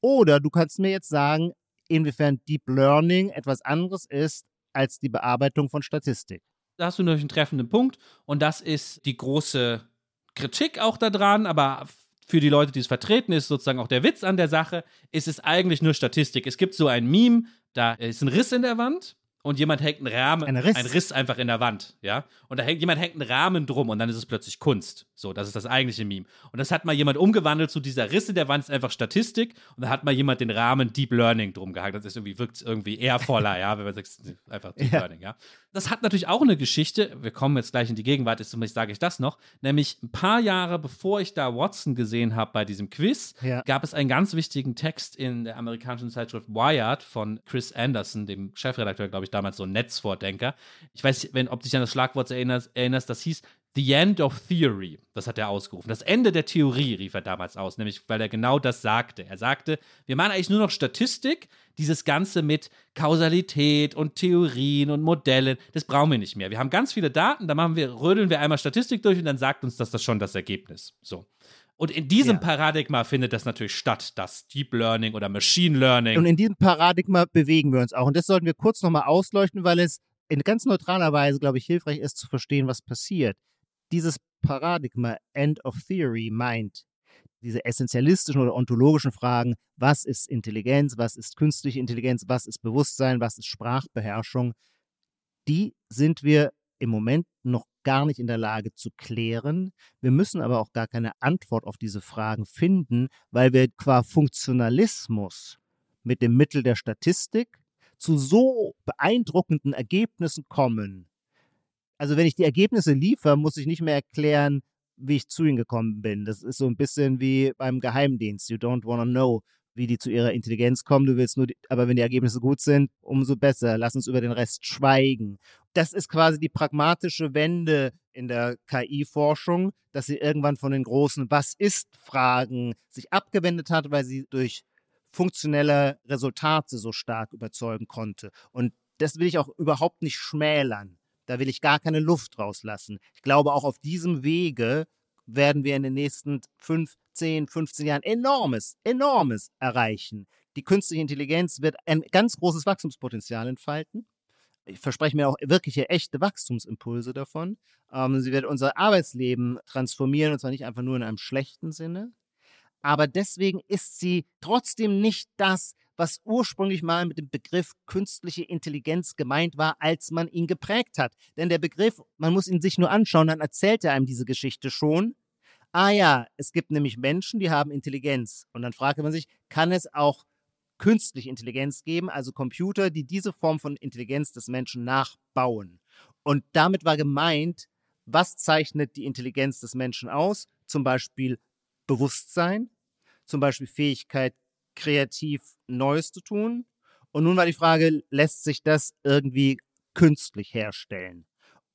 Oder du kannst mir jetzt sagen, inwiefern Deep Learning etwas anderes ist als die Bearbeitung von Statistik.
Da hast du natürlich einen treffenden Punkt und das ist die große Kritik auch daran, aber für die Leute, die es vertreten, ist sozusagen auch der Witz an der Sache, ist es eigentlich nur Statistik. Es gibt so ein Meme, da ist ein Riss in der Wand und jemand hängt einen Rahmen,
ein Riss.
ein Riss einfach in der Wand, ja. Und da hängt jemand hängt einen Rahmen drum und dann ist es plötzlich Kunst. So, das ist das eigentliche Meme. Und das hat mal jemand umgewandelt zu dieser Riss in der Wand ist einfach Statistik und da hat mal jemand den Rahmen Deep Learning drum gehackt. Das ist irgendwie wirkt irgendwie eher voller, ja, wenn man sagt einfach Deep ja. Learning, ja. Das hat natürlich auch eine Geschichte. Wir kommen jetzt gleich in die Gegenwart, ist zumindest sage ich das noch. Nämlich ein paar Jahre bevor ich da Watson gesehen habe bei diesem Quiz,
ja.
gab es einen ganz wichtigen Text in der amerikanischen Zeitschrift Wired von Chris Anderson, dem Chefredakteur, glaube ich, damals so ein Netzvordenker. Ich weiß nicht, ob du dich an das Schlagwort erinnerst, erinnerst, das hieß The End of Theory. Das hat er ausgerufen. Das Ende der Theorie rief er damals aus, nämlich weil er genau das sagte. Er sagte, wir machen eigentlich nur noch Statistik, dieses Ganze mit Kausalität und Theorien und Modellen, das brauchen wir nicht mehr. Wir haben ganz viele Daten, da machen wir, rödeln wir einmal Statistik durch und dann sagt uns das das schon das Ergebnis. So. Und in diesem ja. Paradigma findet das natürlich statt, das Deep Learning oder Machine Learning.
Und in diesem Paradigma bewegen wir uns auch. Und das sollten wir kurz nochmal ausleuchten, weil es in ganz neutraler Weise, glaube ich, hilfreich ist zu verstehen, was passiert. Dieses Paradigma End of Theory meint, diese essentialistischen oder ontologischen Fragen, was ist Intelligenz, was ist künstliche Intelligenz, was ist Bewusstsein, was ist Sprachbeherrschung, die sind wir im Moment noch gar nicht in der Lage zu klären. Wir müssen aber auch gar keine Antwort auf diese Fragen finden, weil wir qua Funktionalismus mit dem Mittel der Statistik zu so beeindruckenden Ergebnissen kommen. Also wenn ich die Ergebnisse liefere, muss ich nicht mehr erklären, wie ich zu ihnen gekommen bin. Das ist so ein bisschen wie beim Geheimdienst. You don't want to know, wie die zu ihrer Intelligenz kommen. Du willst nur, die, aber wenn die Ergebnisse gut sind, umso besser. Lass uns über den Rest schweigen. Das ist quasi die pragmatische Wende in der KI-Forschung, dass sie irgendwann von den großen Was ist-Fragen sich abgewendet hat, weil sie durch funktionelle Resultate so stark überzeugen konnte. Und das will ich auch überhaupt nicht schmälern. Da will ich gar keine Luft rauslassen. Ich glaube, auch auf diesem Wege werden wir in den nächsten 5, 10, 15 Jahren enormes, enormes erreichen. Die künstliche Intelligenz wird ein ganz großes Wachstumspotenzial entfalten. Ich verspreche mir auch wirkliche, echte Wachstumsimpulse davon. Ähm, sie wird unser Arbeitsleben transformieren, und zwar nicht einfach nur in einem schlechten Sinne. Aber deswegen ist sie trotzdem nicht das, was ursprünglich mal mit dem Begriff künstliche Intelligenz gemeint war, als man ihn geprägt hat. Denn der Begriff, man muss ihn sich nur anschauen, dann erzählt er einem diese Geschichte schon. Ah ja, es gibt nämlich Menschen, die haben Intelligenz. Und dann fragt man sich, kann es auch künstliche Intelligenz geben, also Computer, die diese Form von Intelligenz des Menschen nachbauen. Und damit war gemeint, was zeichnet die Intelligenz des Menschen aus? Zum Beispiel Bewusstsein, zum Beispiel Fähigkeit, kreativ Neues zu tun. Und nun war die Frage, lässt sich das irgendwie künstlich herstellen?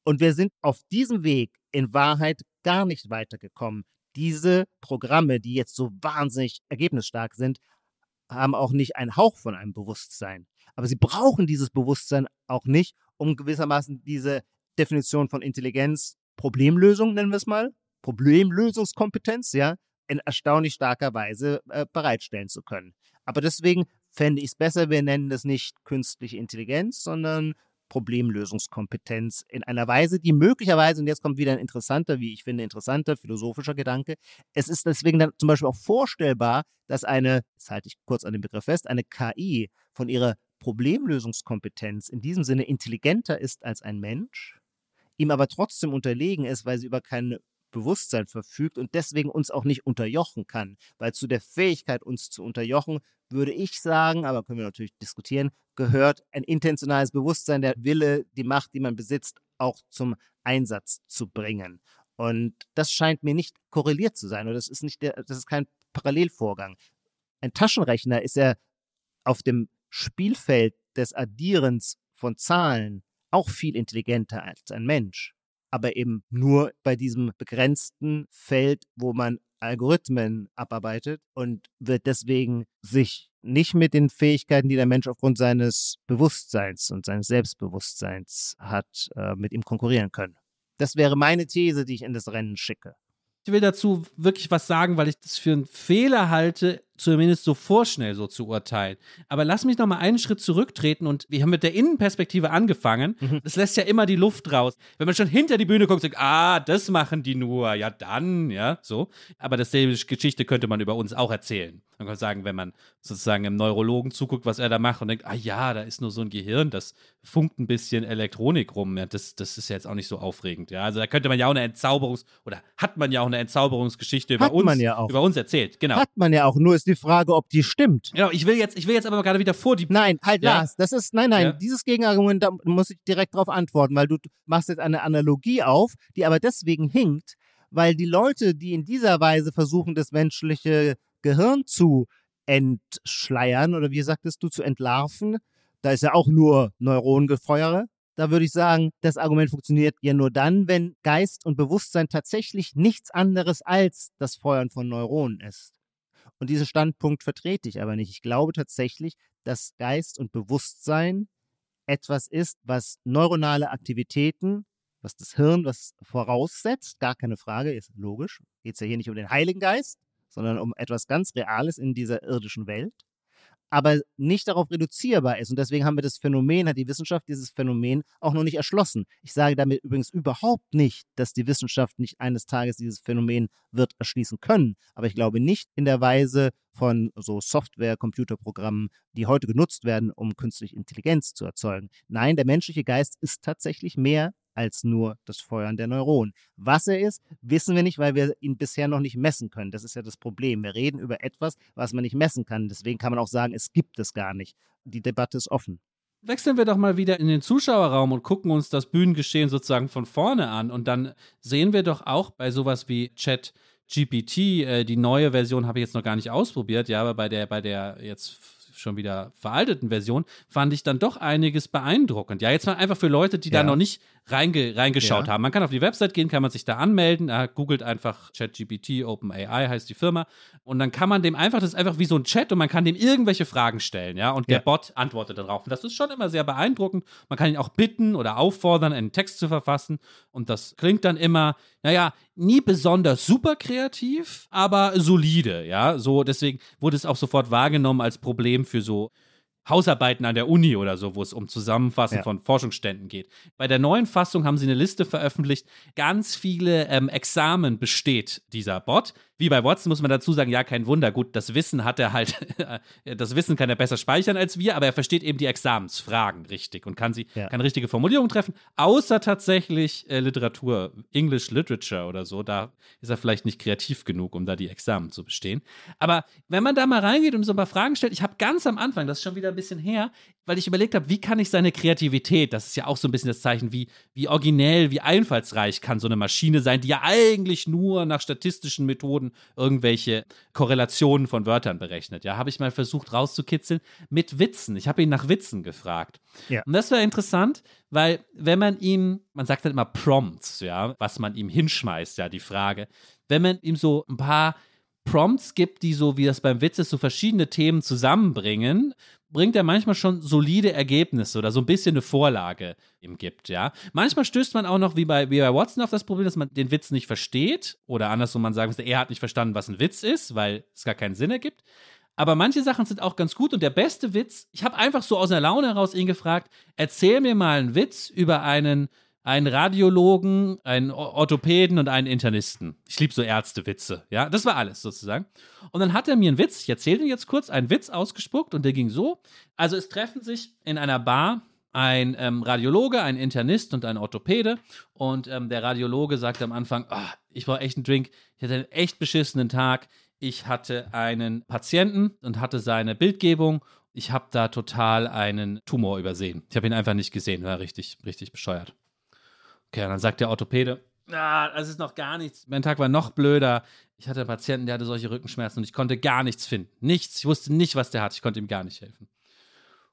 Und wir sind auf diesem Weg in Wahrheit gar nicht weitergekommen. Diese Programme, die jetzt so wahnsinnig ergebnisstark sind, haben auch nicht einen Hauch von einem Bewusstsein. Aber sie brauchen dieses Bewusstsein auch nicht, um gewissermaßen diese Definition von Intelligenz, Problemlösung nennen wir es mal, Problemlösungskompetenz, ja, in erstaunlich starker Weise äh, bereitstellen zu können. Aber deswegen fände ich es besser, wir nennen das nicht künstliche Intelligenz, sondern Problemlösungskompetenz in einer Weise, die möglicherweise, und jetzt kommt wieder ein interessanter, wie ich finde, interessanter philosophischer Gedanke, es ist deswegen dann zum Beispiel auch vorstellbar, dass eine, jetzt halte ich kurz an dem Begriff fest, eine KI von ihrer Problemlösungskompetenz in diesem Sinne intelligenter ist als ein Mensch, ihm aber trotzdem unterlegen ist, weil sie über keine Bewusstsein verfügt und deswegen uns auch nicht unterjochen kann. Weil zu der Fähigkeit, uns zu unterjochen, würde ich sagen, aber können wir natürlich diskutieren, gehört ein intentionales Bewusstsein, der Wille, die Macht, die man besitzt, auch zum Einsatz zu bringen. Und das scheint mir nicht korreliert zu sein oder das ist nicht der, das ist kein Parallelvorgang. Ein Taschenrechner ist ja auf dem Spielfeld des Addierens von Zahlen auch viel intelligenter als ein Mensch aber eben nur bei diesem begrenzten Feld, wo man Algorithmen abarbeitet und wird deswegen sich nicht mit den Fähigkeiten, die der Mensch aufgrund seines Bewusstseins und seines Selbstbewusstseins hat, äh, mit ihm konkurrieren können. Das wäre meine These, die ich in das Rennen schicke.
Ich will dazu wirklich was sagen, weil ich das für einen Fehler halte, zumindest so vorschnell so zu urteilen. Aber lass mich noch mal einen Schritt zurücktreten und wir haben mit der Innenperspektive angefangen. Mhm. Das lässt ja immer die Luft raus. Wenn man schon hinter die Bühne guckt, sagt, ah, das machen die nur, ja dann, ja, so. Aber dasselbe Geschichte könnte man über uns auch erzählen. Man kann sagen, wenn man sozusagen im Neurologen zuguckt, was er da macht und denkt, ah ja, da ist nur so ein Gehirn, das funkt ein bisschen Elektronik rum. Ja, das, das ist ja jetzt auch nicht so aufregend. Ja, also da könnte man ja auch eine Entzauberungs- oder hat man ja auch eine Entzauberungsgeschichte über
hat
uns,
ja
über uns erzählt. Genau.
Hat man ja auch. Nur ist die Frage, ob die stimmt.
Genau, ich will jetzt, ich will jetzt aber gerade wieder vor die.
Nein, halt
Ja.
Lars, das ist, nein, nein,
Ja.
dieses Gegenargument, da muss ich direkt darauf antworten, weil du machst jetzt eine Analogie auf, die aber deswegen hinkt, weil die Leute, die in dieser Weise versuchen, das menschliche Gehirn zu entschleiern oder wie sagtest du, zu entlarven, da ist ja auch nur Neuronengefeuere. Da würde ich sagen, das Argument funktioniert ja nur dann, wenn Geist und Bewusstsein tatsächlich nichts anderes als das Feuern von Neuronen ist. Und diesen Standpunkt vertrete ich aber nicht. Ich glaube tatsächlich, dass Geist und Bewusstsein etwas ist, was neuronale Aktivitäten, was das Hirn, was voraussetzt, gar keine Frage, ist logisch. Geht es ja hier nicht um den Heiligen Geist, sondern um etwas ganz Reales in dieser irdischen Welt, aber nicht darauf reduzierbar ist. Und deswegen haben wir das Phänomen, hat die Wissenschaft dieses Phänomen auch noch nicht erschlossen. Ich sage damit übrigens überhaupt nicht, dass die Wissenschaft nicht eines Tages dieses Phänomen wird erschließen können. Aber ich glaube nicht in der Weise von so Software, Computerprogrammen, die heute genutzt werden, um künstliche Intelligenz zu erzeugen. Nein, der menschliche Geist ist tatsächlich mehr als nur das Feuern der Neuronen. Was er ist, wissen wir nicht, weil wir ihn bisher noch nicht messen können. Das ist ja das Problem. Wir reden über etwas, was man nicht messen kann. Deswegen kann man auch sagen, es gibt es gar nicht. Die Debatte ist offen.
Wechseln wir doch mal wieder in den Zuschauerraum und gucken uns das Bühnengeschehen sozusagen von vorne an. Und dann sehen wir doch auch bei sowas wie Chat GPT, äh, die neue Version habe ich jetzt noch gar nicht ausprobiert, ja, aber bei der, bei der jetzt schon wieder veralteten Version fand ich dann doch einiges beeindruckend. Ja, jetzt mal einfach für Leute, die da
Ja.
noch nicht reinge reingeschaut
Ja.
haben. Man kann auf die Website gehen, kann man sich da anmelden, äh, googelt einfach ChatGPT, OpenAI heißt die Firma und dann kann man dem einfach, das ist einfach wie so ein Chat und man kann dem irgendwelche Fragen stellen, ja, und der
Ja.
Bot antwortet darauf. Und das ist schon immer sehr beeindruckend. Man kann ihn auch bitten oder auffordern, einen Text zu verfassen und das klingt dann immer, naja, nie besonders super kreativ, aber solide, ja, so deswegen wurde es auch sofort wahrgenommen als Problem für so Hausarbeiten an der Uni oder so, wo es um Zusammenfassen
Ja.
von Forschungsständen geht. Bei der neuen Fassung haben sie eine Liste veröffentlicht. Ganz viele ähm, Examen besteht dieser Bot. Wie bei Watson muss man dazu sagen, ja, kein Wunder. Gut, das Wissen hat er halt, <laughs> das Wissen kann er besser speichern als wir, aber er versteht eben die Examensfragen richtig und kann sie,
Ja.
kann richtige Formulierungen treffen, außer tatsächlich äh, Literatur, English Literature oder so. Da ist er vielleicht nicht kreativ genug, um da die Examen zu bestehen. Aber wenn man da mal reingeht und so ein paar Fragen stellt, ich habe ganz am Anfang, das ist schon wieder ein bisschen her, weil ich überlegt habe, wie kann ich seine Kreativität, das ist ja auch so ein bisschen das Zeichen, wie, wie originell, wie einfallsreich kann so eine Maschine sein, die ja eigentlich nur nach statistischen Methoden wurden irgendwelche Korrelationen von Wörtern berechnet. Ja, habe ich mal versucht rauszukitzeln mit Witzen. Ich habe ihn nach Witzen gefragt.
Ja.
Und das war interessant, weil wenn man ihm, man sagt halt immer Prompts, ja, was man ihm hinschmeißt, ja, die Frage, wenn man ihm so ein paar Prompts gibt, die so, wie das beim Witz ist, so verschiedene Themen zusammenbringen, bringt er manchmal schon solide Ergebnisse oder so ein bisschen eine Vorlage ihm gibt, ja. Manchmal stößt man auch noch wie bei, wie bei Watson auf das Problem, dass man den Witz nicht versteht oder andersrum man sagen müsste, er hat nicht verstanden, was ein Witz ist, weil es gar keinen Sinn ergibt. Aber manche Sachen sind auch ganz gut und der beste Witz, ich habe einfach so aus einer Laune heraus ihn gefragt, erzähl mir mal einen Witz über einen einen Radiologen, einen Orthopäden und einen Internisten. Ich liebe so Ärztewitze, ja. Das war alles sozusagen. Und dann hat er mir einen Witz, ich erzähle ihn jetzt kurz, einen Witz ausgespuckt und der ging so. Also es treffen sich in einer Bar ein ähm, Radiologe, ein Internist und ein Orthopäde. Und ähm, der Radiologe sagt am Anfang, oh, ich brauche echt einen Drink, ich hatte einen echt beschissenen Tag. Ich hatte einen Patienten und hatte seine Bildgebung. Ich habe da total einen Tumor übersehen. Ich habe ihn einfach nicht gesehen, war richtig, richtig bescheuert. Okay, dann sagt der Orthopäde, ah, das ist noch gar nichts. Mein Tag war noch blöder. Ich hatte einen Patienten, der hatte solche Rückenschmerzen und ich konnte gar nichts finden. Nichts. Ich wusste nicht, was der hat. Ich konnte ihm gar nicht helfen.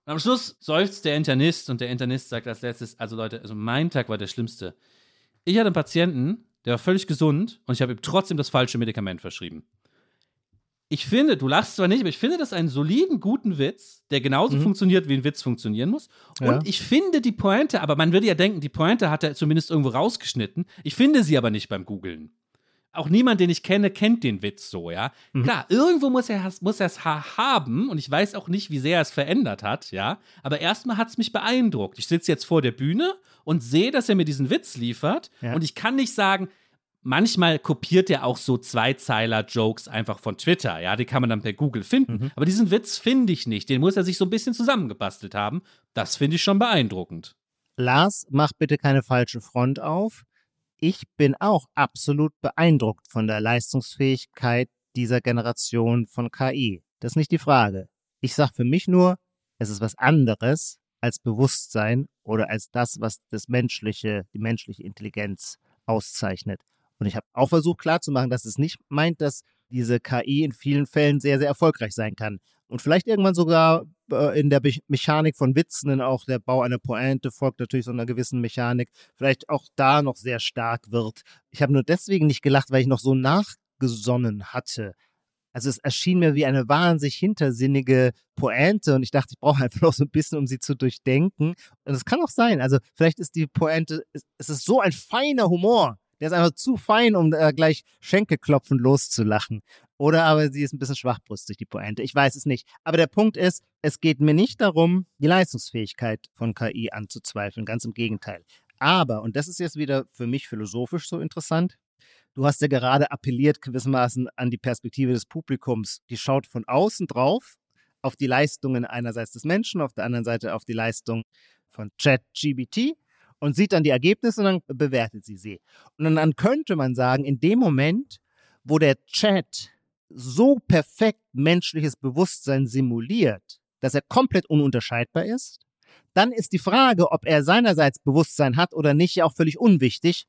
Und am Schluss seufzt der Internist und der Internist sagt als letztes, also Leute, also mein Tag war der schlimmste. Ich hatte einen Patienten, der war völlig gesund und ich habe ihm trotzdem das falsche Medikament verschrieben ich finde, du lachst zwar nicht, aber ich finde das einen soliden, guten Witz, der genauso mhm. funktioniert, wie ein Witz funktionieren muss. Und ja. ich finde die Pointe, aber man würde ja denken, die Pointe hat er zumindest irgendwo rausgeschnitten. Ich finde sie aber nicht beim Googlen. Auch niemand, den ich kenne, kennt den Witz so, ja. Mhm. Klar, irgendwo muss er muss es haben und ich weiß auch nicht, wie sehr er es verändert hat, ja. Aber erstmal hat es mich beeindruckt. Ich sitze jetzt vor der Bühne und sehe, dass er mir diesen Witz liefert ja. und ich kann nicht sagen, manchmal kopiert er auch so Zweizeiler-Jokes einfach von Twitter. Ja, die kann man dann per Google finden. Mhm. Aber diesen Witz finde ich nicht. Den muss er sich so ein bisschen zusammengebastelt haben. Das finde ich schon beeindruckend.
Lars, mach bitte keine falsche Front auf. Ich bin auch absolut beeindruckt von der Leistungsfähigkeit dieser Generation von KI. Das ist nicht die Frage. Ich sage für mich nur, es ist was anderes als Bewusstsein oder als das, was das menschliche, die menschliche Intelligenz auszeichnet. Und ich habe auch versucht klarzumachen, dass es nicht meint, dass diese KI in vielen Fällen sehr, sehr erfolgreich sein kann. Und vielleicht irgendwann sogar äh, in der Be Mechanik von Witzen, denn auch der Bau einer Pointe folgt natürlich so einer gewissen Mechanik, vielleicht auch da noch sehr stark wird. Ich habe nur deswegen nicht gelacht, weil ich noch so nachgesonnen hatte. Also es erschien mir wie eine wahnsinnig hintersinnige Pointe und ich dachte, ich brauche einfach noch so ein bisschen, um sie zu durchdenken. Und es kann auch sein. Also vielleicht ist die Pointe, es ist so ein feiner Humor, der ist einfach zu fein, um äh, gleich Schenkelklopfen loszulachen. Oder aber sie ist ein bisschen schwachbrüstig, die Pointe. Ich weiß es nicht. Aber der Punkt ist, es geht mir nicht darum, die Leistungsfähigkeit von KI anzuzweifeln. Ganz im Gegenteil. Aber, und das ist jetzt wieder für mich philosophisch so interessant, du hast ja gerade appelliert gewissermaßen an die Perspektive des Publikums. Die schaut von außen drauf auf die Leistungen einerseits des Menschen, auf der anderen Seite auf die Leistung von ChatGBT und sieht dann die Ergebnisse und dann bewertet sie sie. Und dann könnte man sagen, in dem Moment, wo der Chat so perfekt menschliches Bewusstsein simuliert, dass er komplett ununterscheidbar ist, dann ist die Frage, ob er seinerseits Bewusstsein hat oder nicht, ja auch völlig unwichtig,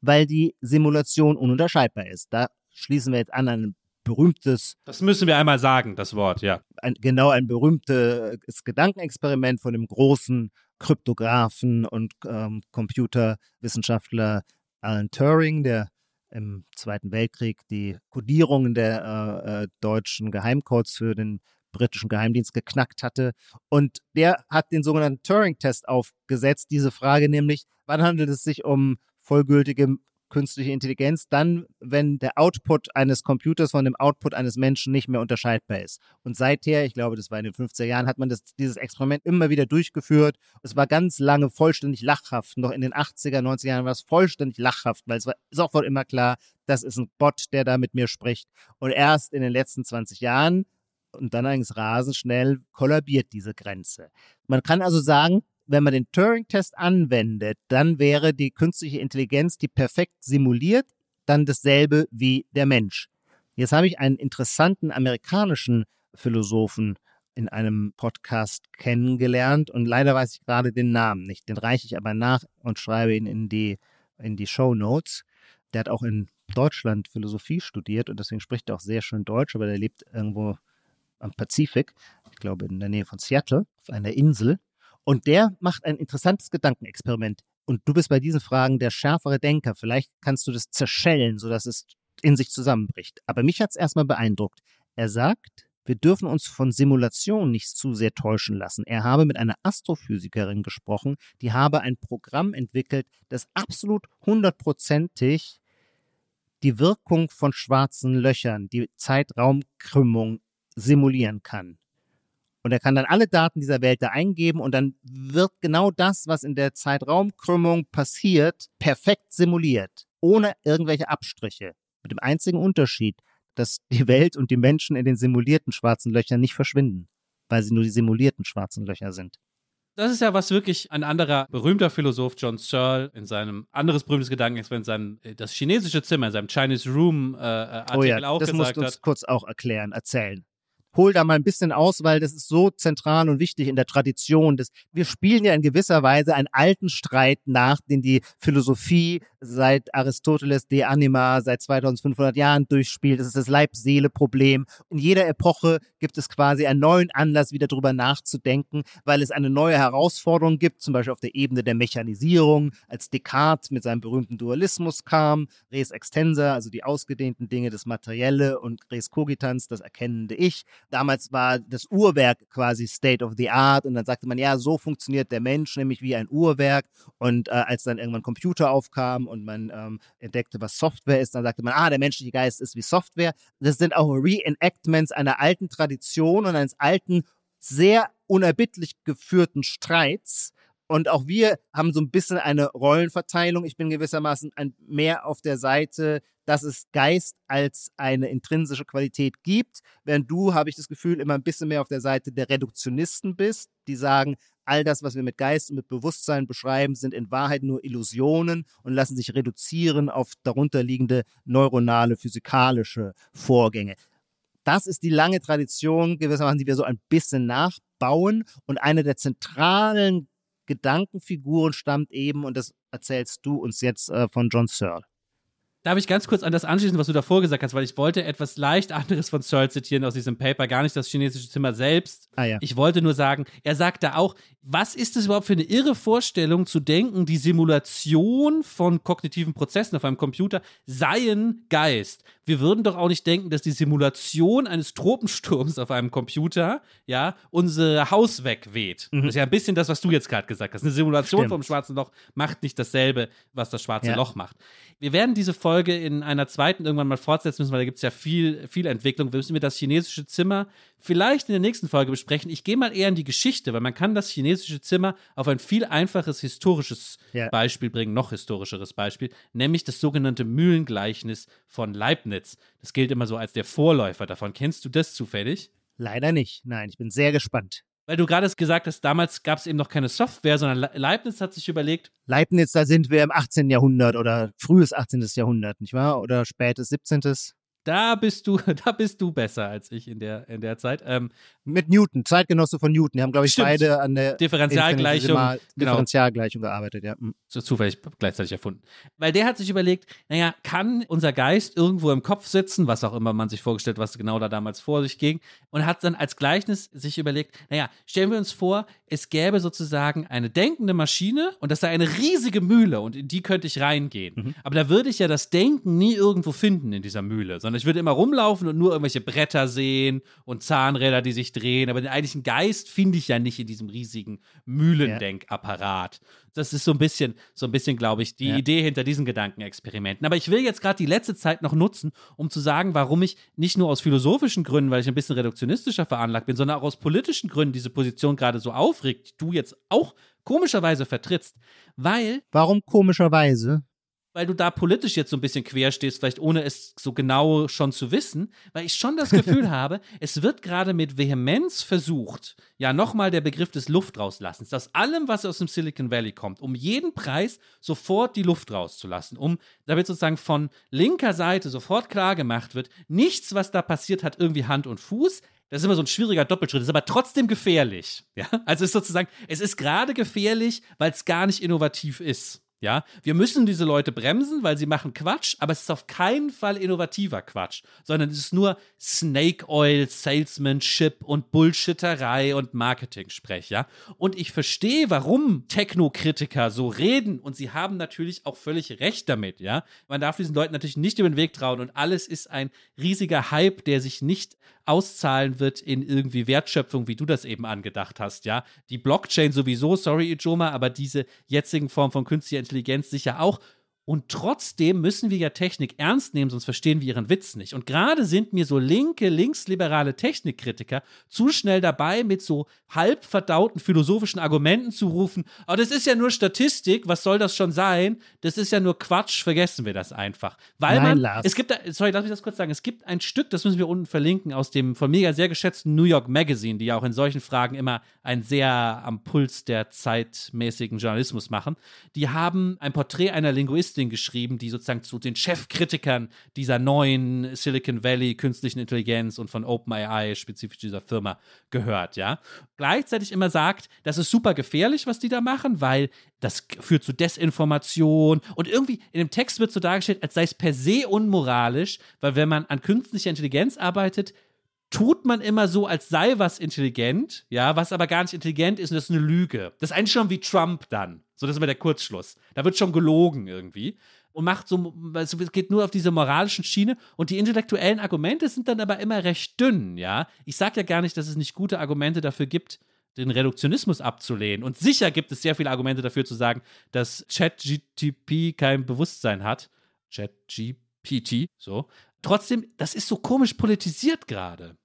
weil die Simulation ununterscheidbar ist. Da schließen wir jetzt an ein berühmtes.
Das müssen wir einmal sagen, das Wort, ja.
Ein, genau ein berühmtes Gedankenexperiment von dem großen Kryptographen und ähm, Computerwissenschaftler Alan Turing, der im Zweiten Weltkrieg die Kodierungen der äh, äh, deutschen Geheimcodes für den britischen Geheimdienst geknackt hatte. Und der hat den sogenannten Turing-Test aufgesetzt. Diese Frage nämlich, wann handelt es sich um vollgültige künstliche Intelligenz dann, wenn der Output eines Computers von dem Output eines Menschen nicht mehr unterscheidbar ist. Und seither, ich glaube, das war in den 50er Jahren, hat man das, dieses Experiment immer wieder durchgeführt. Es war ganz lange vollständig lachhaft. Noch in den 80er, 90er Jahren war es vollständig lachhaft, weil es war sofort immer klar, das ist ein Bot, der da mit mir spricht. Und erst in den letzten 20 Jahren und dann eigentlich rasend schnell kollabiert diese Grenze. Man kann also sagen, wenn man den Turing-Test anwendet, dann wäre die künstliche Intelligenz, die perfekt simuliert, dann dasselbe wie der Mensch. Jetzt habe ich einen interessanten amerikanischen Philosophen in einem Podcast kennengelernt und leider weiß ich gerade den Namen nicht. Den reiche ich aber nach und schreibe ihn in die, in die Show Notes. Der hat auch in Deutschland Philosophie studiert und deswegen spricht er auch sehr schön Deutsch, aber der lebt irgendwo am Pazifik, ich glaube in der Nähe von Seattle, auf einer Insel. Und der macht ein interessantes Gedankenexperiment. Und du bist bei diesen Fragen der schärfere Denker. Vielleicht kannst du das zerschellen, sodass es in sich zusammenbricht. Aber mich hat es erstmal beeindruckt. Er sagt, wir dürfen uns von Simulation nicht zu sehr täuschen lassen. Er habe mit einer Astrophysikerin gesprochen, die habe ein Programm entwickelt, das absolut hundertprozentig die Wirkung von schwarzen Löchern, die Zeitraumkrümmung simulieren kann. Und er kann dann alle Daten dieser Welt da eingeben und dann wird genau das, was in der Zeitraumkrümmung passiert, perfekt simuliert, ohne irgendwelche Abstriche. Mit dem einzigen Unterschied, dass die Welt und die Menschen in den simulierten schwarzen Löchern nicht verschwinden, weil sie nur die simulierten schwarzen Löcher sind.
Das ist ja was wirklich ein anderer berühmter Philosoph, John Searle, in seinem anderes berühmtes Gedankenexperiment, sein, äh, das chinesische Zimmer, in seinem Chinese Room äh, Artikel
oh ja,
auch
das
gesagt
musst du uns
hat.
kurz auch erklären, erzählen hol da mal ein bisschen aus, weil das ist so zentral und wichtig in der Tradition. Des, wir spielen ja in gewisser Weise einen alten Streit nach, den die Philosophie seit Aristoteles de Anima seit 2500 Jahren durchspielt. Das ist das Leib-Seele-Problem. In jeder Epoche gibt es quasi einen neuen Anlass, wieder drüber nachzudenken, weil es eine neue Herausforderung gibt, zum Beispiel auf der Ebene der Mechanisierung, als Descartes mit seinem berühmten Dualismus kam, res extensa, also die ausgedehnten Dinge, das Materielle und res cogitans, das erkennende Ich. Damals war das Uhrwerk quasi State of the Art und dann sagte man, ja, so funktioniert der Mensch, nämlich wie ein Uhrwerk. Und äh, als dann irgendwann Computer aufkam und man ähm, entdeckte, was Software ist, dann sagte man, ah, der menschliche Geist ist wie Software. Das sind auch Reenactments einer alten Tradition und eines alten, sehr unerbittlich geführten Streits. Und auch wir haben so ein bisschen eine Rollenverteilung. Ich bin gewissermaßen mehr auf der Seite dass es Geist als eine intrinsische Qualität gibt, während du, habe ich das Gefühl, immer ein bisschen mehr auf der Seite der Reduktionisten bist, die sagen, all das, was wir mit Geist und mit Bewusstsein beschreiben, sind in Wahrheit nur Illusionen und lassen sich reduzieren auf darunterliegende neuronale, physikalische Vorgänge. Das ist die lange Tradition gewissermaßen, die wir so ein bisschen nachbauen. Und eine der zentralen Gedankenfiguren stammt eben, und das erzählst du uns jetzt äh, von John Searle.
Darf ich ganz kurz an das anschließen, was du davor gesagt hast, weil ich wollte etwas leicht anderes von Searle zitieren aus diesem Paper, gar nicht das chinesische Zimmer selbst.
Ah, ja.
Ich wollte nur sagen, er sagt da auch, was ist es überhaupt für eine irre Vorstellung zu denken, die Simulation von kognitiven Prozessen auf einem Computer seien Geist. Wir würden doch auch nicht denken, dass die Simulation eines Tropensturms auf einem Computer, ja, unser Haus wegweht. Mhm. Das ist ja ein bisschen das, was du jetzt gerade gesagt hast. Eine Simulation Stimmt. vom schwarzen Loch macht nicht dasselbe, was das schwarze ja. Loch macht. Wir werden diese Folge in einer zweiten irgendwann mal fortsetzen müssen, weil da gibt es ja viel, viel Entwicklung. Wir müssen mir das chinesische Zimmer vielleicht in der nächsten Folge besprechen. Ich gehe mal eher in die Geschichte, weil man kann das chinesische Zimmer auf ein viel einfaches historisches ja. Beispiel bringen, noch historischeres Beispiel, nämlich das sogenannte Mühlengleichnis von Leibniz. Das gilt immer so als der Vorläufer davon. Kennst du das zufällig?
Leider nicht. Nein, ich bin sehr gespannt.
Weil du gerade gesagt hast, damals gab es eben noch keine Software, sondern Leibniz hat sich überlegt.
Leibniz, da sind wir im 18. Jahrhundert oder frühes 18. Jahrhundert, nicht wahr? Oder spätes 17.
Da bist du, <laughs> da bist du besser als ich in der, in der Zeit. Ähm,
Mit Newton, Zeitgenosse von Newton. Die haben, glaube ich,
stimmt.
beide an der
Differentialgleichung, genau.
Differentialgleichung gearbeitet, ja. Mhm.
So zufällig gleichzeitig erfunden. Weil der hat sich überlegt, naja, kann unser Geist irgendwo im Kopf sitzen, was auch immer man sich vorgestellt, was genau da damals vor sich ging, und hat dann als Gleichnis sich überlegt, naja, stellen wir uns vor, es gäbe sozusagen eine denkende Maschine und das sei eine riesige Mühle und in die könnte ich reingehen. Mhm. Aber da würde ich ja das Denken nie irgendwo finden in dieser Mühle, sondern ich würde immer rumlaufen und nur irgendwelche Bretter sehen und Zahnräder, die sich drehen. Aber den eigentlichen Geist finde ich ja nicht in diesem riesigen Mühlendenkapparat. Das ist so ein bisschen, so ein bisschen, glaube ich, die ja. Idee hinter diesen Gedankenexperimenten. Aber ich will jetzt gerade die letzte Zeit noch nutzen, um zu sagen, warum ich nicht nur aus philosophischen Gründen, weil ich ein bisschen reduktionistischer veranlagt bin, sondern auch aus politischen Gründen diese Position gerade so aufregt, die du jetzt auch komischerweise vertrittst. Weil.
Warum komischerweise?
Weil du da politisch jetzt so ein bisschen quer stehst, vielleicht ohne es so genau schon zu wissen, weil ich schon das Gefühl <laughs> habe, es wird gerade mit Vehemenz versucht, ja nochmal der Begriff des Luftrauslassens, aus allem, was aus dem Silicon Valley kommt, um jeden Preis sofort die Luft rauszulassen, um damit sozusagen von linker Seite sofort klar gemacht wird, nichts, was da passiert, hat irgendwie Hand und Fuß. Das ist immer so ein schwieriger Doppelschritt, ist aber trotzdem gefährlich. Ja? Also es ist sozusagen, es ist gerade gefährlich, weil es gar nicht innovativ ist. Ja, wir müssen diese Leute bremsen, weil sie machen Quatsch, aber es ist auf keinen Fall innovativer Quatsch, sondern es ist nur Snake Oil, Salesmanship und Bullshitterei und Marketing-Sprech, ja. Und ich verstehe, warum Technokritiker so reden und sie haben natürlich auch völlig recht damit, ja. Man darf diesen Leuten natürlich nicht über den Weg trauen und alles ist ein riesiger Hype, der sich nicht auszahlen wird in irgendwie Wertschöpfung, wie du das eben angedacht hast, ja. Die Blockchain sowieso, sorry Ijoma, aber diese jetzigen Formen von künstlicher Intelligenz sicher auch. Und trotzdem müssen wir ja Technik ernst nehmen, sonst verstehen wir ihren Witz nicht. Und gerade sind mir so linke, linksliberale Technikkritiker zu schnell dabei, mit so halb verdauten philosophischen Argumenten zu rufen, oh, das ist ja nur Statistik, was soll das schon sein? Das ist ja nur Quatsch, vergessen wir das einfach. Weil
Nein,
man,
Lars.
es gibt, da, sorry, lass mich das kurz sagen, es gibt ein Stück, das müssen wir unten verlinken, aus dem von mir sehr geschätzten New York Magazine, die ja auch in solchen Fragen immer einen sehr am Puls der zeitmäßigen Journalismus machen. Die haben ein Porträt einer Linguistin geschrieben, die sozusagen zu den Chefkritikern dieser neuen Silicon Valley künstlichen Intelligenz und von OpenAI, spezifisch dieser Firma, gehört, ja. Gleichzeitig immer sagt, das ist super gefährlich, was die da machen, weil das führt zu Desinformation und irgendwie in dem Text wird so dargestellt, als sei es per se unmoralisch, weil wenn man an künstlicher Intelligenz arbeitet, tut man immer so, als sei was intelligent, ja, was aber gar nicht intelligent ist und das ist eine Lüge. Das ist eigentlich schon wie Trump dann. So, das ist immer der Kurzschluss. Da wird schon gelogen irgendwie. Und macht so, also es geht nur auf diese moralischen Schiene und die intellektuellen Argumente sind dann aber immer recht dünn, ja. Ich sage ja gar nicht, dass es nicht gute Argumente dafür gibt, den Reduktionismus abzulehnen. Und sicher gibt es sehr viele Argumente dafür zu sagen, dass ChatGTP kein Bewusstsein hat. ChatGPT, so. Trotzdem, das ist so komisch politisiert gerade.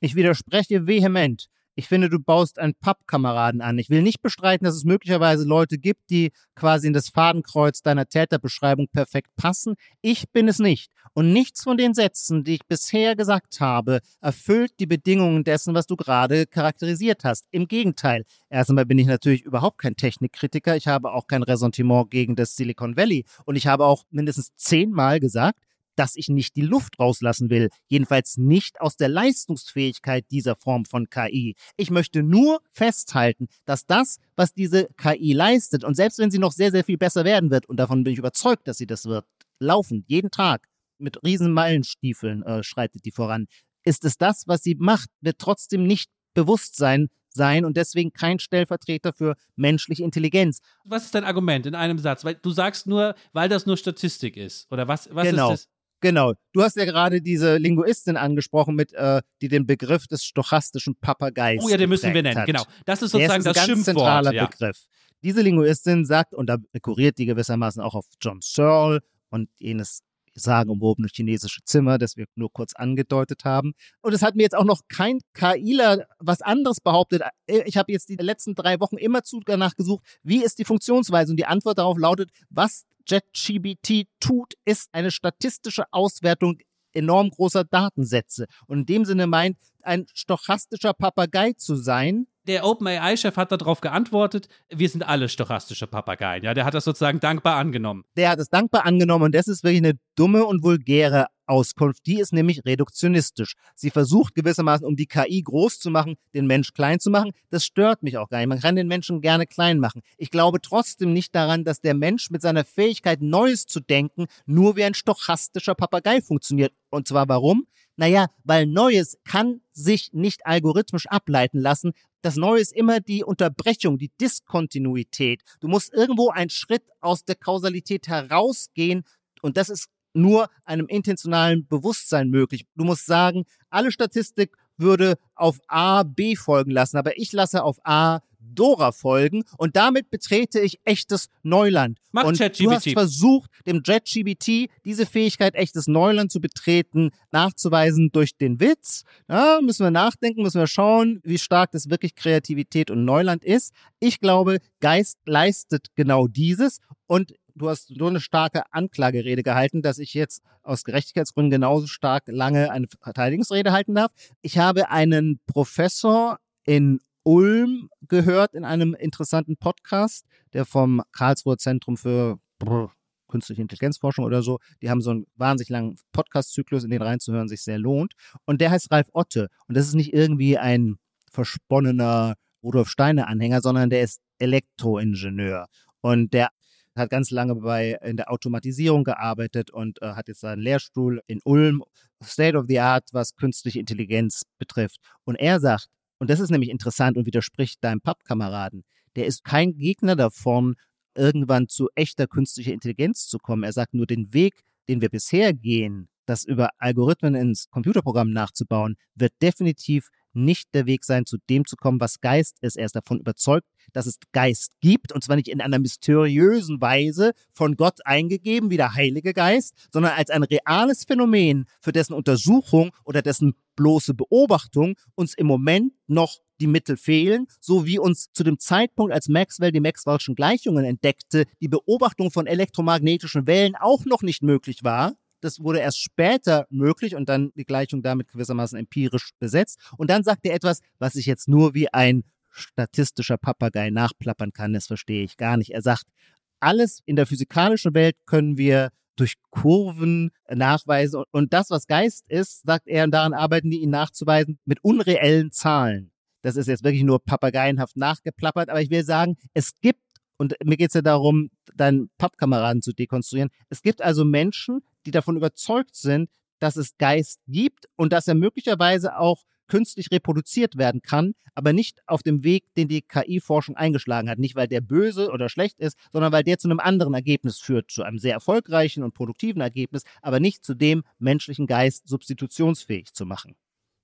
Ich widerspreche vehement. Ich finde, du baust einen Pappkameraden an. Ich will nicht bestreiten, dass es möglicherweise Leute gibt, die quasi in das Fadenkreuz deiner Täterbeschreibung perfekt passen. Ich bin es nicht. Und nichts von den Sätzen, die ich bisher gesagt habe, erfüllt die Bedingungen dessen, was du gerade charakterisiert hast. Im Gegenteil. Erst einmal bin ich natürlich überhaupt kein Technikkritiker. Ich habe auch kein Ressentiment gegen das Silicon Valley. Und ich habe auch mindestens zehnmal gesagt, dass ich nicht die Luft rauslassen will, jedenfalls nicht aus der Leistungsfähigkeit dieser Form von KI. Ich möchte nur festhalten, dass das, was diese KI leistet, und selbst wenn sie noch sehr, sehr viel besser werden wird, und davon bin ich überzeugt, dass sie das wird, laufend, jeden Tag, mit riesen Meilenstiefeln äh, schreitet die voran, ist es das, was sie macht, wird trotzdem nicht Bewusstsein sein und deswegen kein Stellvertreter für menschliche Intelligenz.
Was ist dein Argument in einem Satz? Weil du sagst nur, weil das nur Statistik ist. Oder was, was
Genau.
ist das?
Genau. Du hast ja gerade diese Linguistin angesprochen, mit, äh, die den Begriff des stochastischen Papageis.
Oh ja, den müssen wir nennen,
hat.
genau. Das ist
Der
sozusagen
ist ein
das
ganz
Schimpfwort.
zentraler
Ja.
Begriff. Diese Linguistin sagt, und da rekurriert die gewissermaßen auch auf John Searle und jenes sagenumwobene chinesische Zimmer, das wir nur kurz angedeutet haben. Und es hat mir jetzt auch noch kein KIler was anderes behauptet. Ich habe jetzt die letzten drei Wochen immer zu danach gesucht, wie ist die Funktionsweise? Und die Antwort darauf lautet, was JetGBT tut, ist eine statistische Auswertung enorm großer Datensätze. Und in dem Sinne meint, ein stochastischer Papagei zu sein,
Der OpenAI-Chef hat darauf geantwortet, wir sind alle stochastische Papageien. Ja, der hat das sozusagen dankbar angenommen.
der hat es dankbar angenommen und das ist wirklich eine dumme und vulgäre Auskunft. Die ist nämlich reduktionistisch. Sie versucht gewissermaßen, um die KI groß zu machen, den Mensch klein zu machen. Das stört mich auch gar nicht. Man kann den Menschen gerne klein machen. Ich glaube trotzdem nicht daran, dass der Mensch mit seiner Fähigkeit, Neues zu denken, nur wie ein stochastischer Papagei funktioniert. Und zwar warum? Naja, weil Neues kann sich nicht algorithmisch ableiten lassen. Das Neue ist immer die Unterbrechung, die Diskontinuität. Du musst irgendwo einen Schritt aus der Kausalität herausgehen und das ist nur einem intentionalen Bewusstsein möglich. Du musst sagen, alle Statistik würde auf A B folgen lassen, aber ich lasse auf A Dora folgen und damit betrete ich echtes Neuland.
Macht
und du hast versucht, dem JetGBT diese Fähigkeit, echtes Neuland zu betreten, nachzuweisen durch den Witz. Ja, müssen wir nachdenken, müssen wir schauen, wie stark das wirklich Kreativität und Neuland ist. Ich glaube, Geist leistet genau dieses und du hast so eine starke Anklagerede gehalten, dass ich jetzt aus Gerechtigkeitsgründen genauso stark lange eine Verteidigungsrede halten darf. Ich habe einen Professor in Ulm gehört in einem interessanten Podcast, der vom Karlsruher Zentrum für künstliche Intelligenzforschung oder so, die haben so einen wahnsinnig langen Podcast-Zyklus, in den reinzuhören sich sehr lohnt. Und der heißt Ralf Otte. Und das ist nicht irgendwie ein versponnener Rudolf Steiner-Anhänger, sondern der ist Elektroingenieur. Und der hat ganz lange bei in der Automatisierung gearbeitet und äh, hat jetzt seinen Lehrstuhl in Ulm, State of the Art, was künstliche Intelligenz betrifft. Und er sagt, und das ist nämlich interessant und widerspricht deinem Pappkameraden, der ist kein Gegner davon, irgendwann zu echter künstlicher Intelligenz zu kommen. Er sagt nur, den Weg, den wir bisher gehen, das über Algorithmen ins Computerprogramm nachzubauen, wird definitiv nicht der Weg sein, zu dem zu kommen, was Geist ist. Er ist davon überzeugt, dass es Geist gibt, und zwar nicht in einer mysteriösen Weise von Gott eingegeben, wie der Heilige Geist, sondern als ein reales Phänomen, für dessen Untersuchung oder dessen bloße Beobachtung uns im Moment noch die Mittel fehlen, so wie uns zu dem Zeitpunkt, als Maxwell die Maxwell'schen Gleichungen entdeckte, die Beobachtung von elektromagnetischen Wellen auch noch nicht möglich war. Das wurde erst später möglich und dann die Gleichung damit gewissermaßen empirisch besetzt. Und dann sagt er etwas, was ich jetzt nur wie ein statistischer Papagei nachplappern kann. Das verstehe ich gar nicht. Er sagt, alles in der physikalischen Welt können wir durch Kurven nachweisen. Und das, was Geist ist, sagt er, und daran arbeiten die ihn nachzuweisen, mit unreellen Zahlen. Das ist jetzt wirklich nur papageienhaft nachgeplappert, aber ich will sagen, es gibt, und mir geht es ja darum, deinen Pappkameraden zu dekonstruieren, es gibt also Menschen, die davon überzeugt sind, dass es Geist gibt und dass er möglicherweise auch künstlich reproduziert werden kann, aber nicht auf dem Weg, den die KI-Forschung eingeschlagen hat. Nicht, weil der böse oder schlecht ist, sondern weil der zu einem anderen Ergebnis führt, zu einem sehr erfolgreichen und produktiven Ergebnis, aber nicht zu dem menschlichen Geist substitutionsfähig zu machen.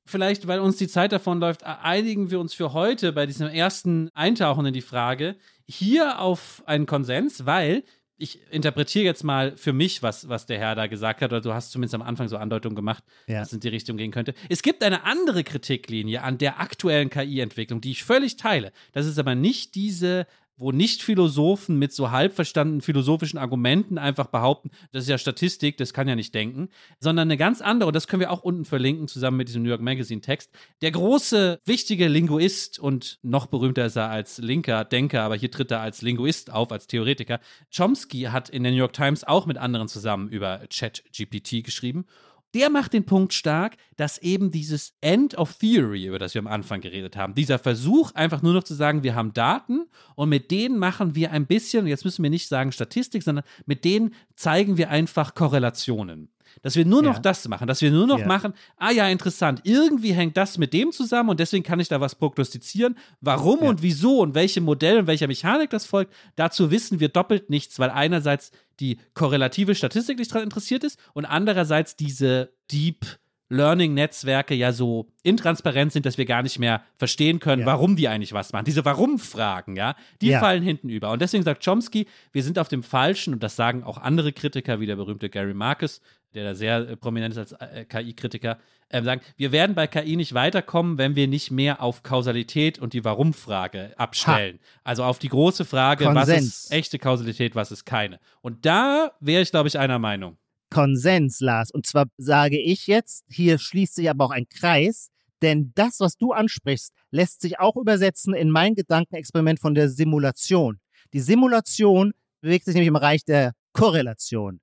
Vielleicht, weil uns die Zeit davon läuft, einigen wir uns für heute bei diesem ersten Eintauchen in die Frage hier auf einen Konsens, weil ich interpretiere jetzt mal für mich, was, was der Herr da gesagt hat, oder du hast zumindest am Anfang so Andeutungen gemacht, ja. dass es in die Richtung gehen könnte. Es gibt eine andere Kritiklinie an der aktuellen KI-Entwicklung, die ich völlig teile. Das ist aber nicht diese wo Nicht-Philosophen mit so halb verstandenen philosophischen Argumenten einfach behaupten, das ist ja Statistik, das kann ja nicht denken, sondern eine ganz andere, und das können wir auch unten verlinken, zusammen mit diesem New York Magazine-Text. Der große, wichtige Linguist und noch berühmter ist er als linker Denker, aber hier tritt er als Linguist auf, als Theoretiker. Chomsky hat in der New York Times auch mit anderen zusammen über ChatGPT geschrieben der macht den Punkt stark, dass eben dieses End of Theory, über das wir am Anfang geredet haben, dieser Versuch, einfach nur noch zu sagen, wir haben Daten und mit denen machen wir ein bisschen, jetzt müssen wir nicht sagen Statistik, sondern mit denen zeigen wir einfach Korrelationen. Dass wir nur noch ja. das machen, dass wir nur noch ja. machen, ah ja, interessant, irgendwie hängt das mit dem zusammen und deswegen kann ich da was prognostizieren. Warum ja. und wieso und welche Modelle und welcher Mechanik das folgt, dazu wissen wir doppelt nichts, weil einerseits die korrelative Statistik nicht daran interessiert ist und andererseits diese Deep Learning-Netzwerke ja so intransparent sind, dass wir gar nicht mehr verstehen können, ja. warum die eigentlich was machen. Diese Warum-Fragen, ja, die ja. fallen hinten über. Und deswegen sagt Chomsky, wir sind auf dem falschen, und das sagen auch andere Kritiker, wie der berühmte Gary Marcus, der da sehr äh, prominent ist als äh, KI-Kritiker, äh, sagen, wir werden bei KI nicht weiterkommen, wenn wir nicht mehr auf Kausalität und die Warum-Frage abstellen. Ha. Also auf die große Frage, Konsens. was ist echte Kausalität, was ist keine. Und da wäre ich, glaube ich, einer Meinung.
Konsens, Lars. Und zwar sage ich jetzt, hier schließt sich aber auch ein Kreis, denn das, was du ansprichst, lässt sich auch übersetzen in mein Gedankenexperiment von der Simulation. Die Simulation bewegt sich nämlich im Bereich der Korrelation